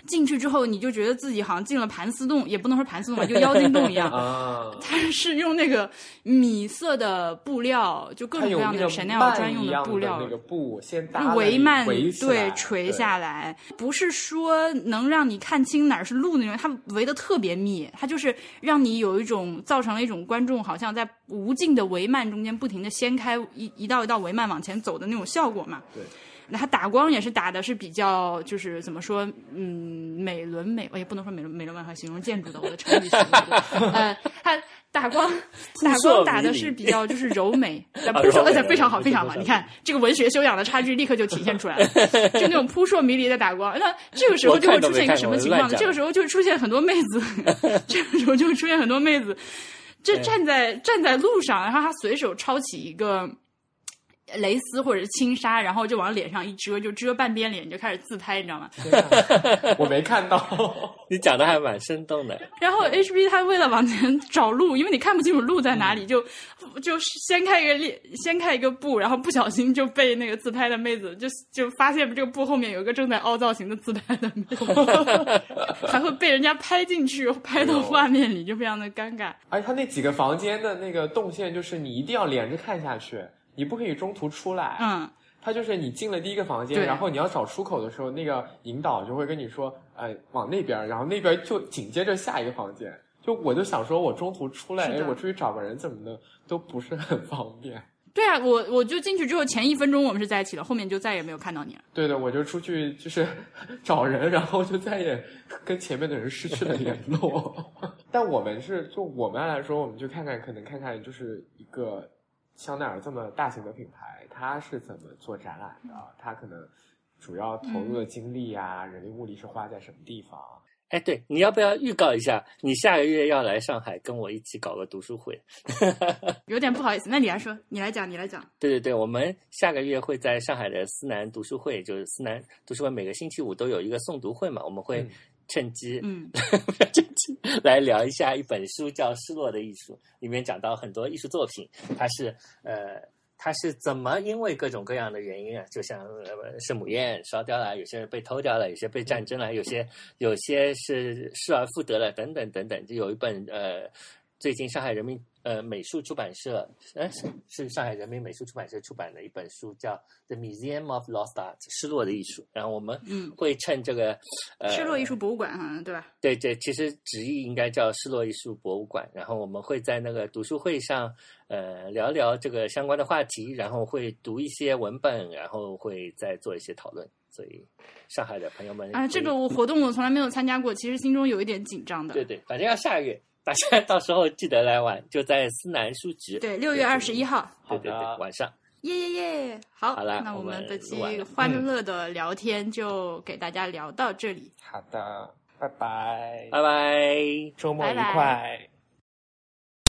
进去之后，你就觉得自己好像进了盘丝洞，也不能说盘丝洞吧，就妖精洞一样。啊，它是用那个米色的布料，就各种各样的 Chanel 专用的布料，那个布先搭了帷幔对垂下来，不是说能让你看清哪儿是路那种，它围的特别密，它就是让你有一种造成了一种观众好像在无尽的帷幔中间不停的掀开一一道一道帷幔往前走的那种效果嘛。对。那它打光也是打的是比较，就是怎么说，嗯，美轮美，我也不能说美轮美轮万和形容建筑的，我的成语形容不对呃，它打光打光打的是比较就是柔美，呃扑朔，柔美而且非常好，非常好。你看这个文学修养的差距立刻就体现出来了，就那种扑朔迷离的打光。那这个时候就会出现一个什么情况呢？这个时候就会出现很多妹子，这个时候就会出现很多妹子，就站在站在路上，然后他随手抄起一个。蕾丝或者是轻纱，然后就往脸上一遮，就遮半边脸，你就开始自拍，你知道吗？我没看到。你讲的还蛮生动的。然后 HB 他为了往前找路，因为你看不清楚路在哪里，就就掀开一个列，掀开一个布，然后不小心就被那个自拍的妹子就就发现这个布后面有一个正在凹造型的自拍的妹子，还会被人家拍进去，拍到画面里，就非常的尴尬。而且他那几个房间的那个动线，就是你一定要连着看下去，你不可以中途出来。嗯，他就是你进了第一个房间，然后你要找出口的时候，那个引导就会跟你说，哎，往那边，然后那边就紧接着下一个房间。就我就想说，我中途出来，哎，我出去找个人怎么的都不是很方便。对啊，我我就进去之后前一分钟我们是在一起的，后面就再也没有看到你了。对的，我就出去就是 找人，然后就再也跟前面的人失去了联络。但我们是就我们来说，我们就看看，可能看看就是一个香奈儿这么大型的品牌，它是怎么做展览的，它可能主要投入的精力啊、人力物力是花在什么地方。哎，对，你要不要预告一下，你下个月要来上海跟我一起搞个读书会？有点不好意思，那你来说，你来讲，你来讲。对对对，我们下个月会在上海的思南读书会，就是思南读书会，每个星期五都有一个诵读会嘛，我们会嗯趁机、嗯，趁 机来聊一下一本书，叫《失落的艺术》，里面讲到很多艺术作品，它是呃。它是怎么因为各种各样的原因啊，就像呃圣母院烧掉了，有些人被偷掉了，有些被战争了，有些有些是失而复得了，等等等等。就有一本呃，最近上海人民呃美术出版社，呃是是上海人民美术出版社出版的一本书，叫《The Museum of Lost Art》失落的艺术。然后我们嗯会趁这个呃失落艺术博物馆好像对吧？对对，其实直译应该叫失落艺术博物馆。然后我们会在那个读书会上，呃，聊聊这个相关的话题，然后会读一些文本，然后会再做一些讨论。所以，上海的朋友们啊，这个我活动我从来没有参加过，其实心中有一点紧张的。对对，反正要下个月，大家到时候记得来玩，就在思南书局。对，六月二十一号，对对好的对，晚上。耶耶耶！好，好了那我我们们这期欢乐的聊天就给大家聊到这里。好的，拜拜，拜拜。周末愉拜拜快。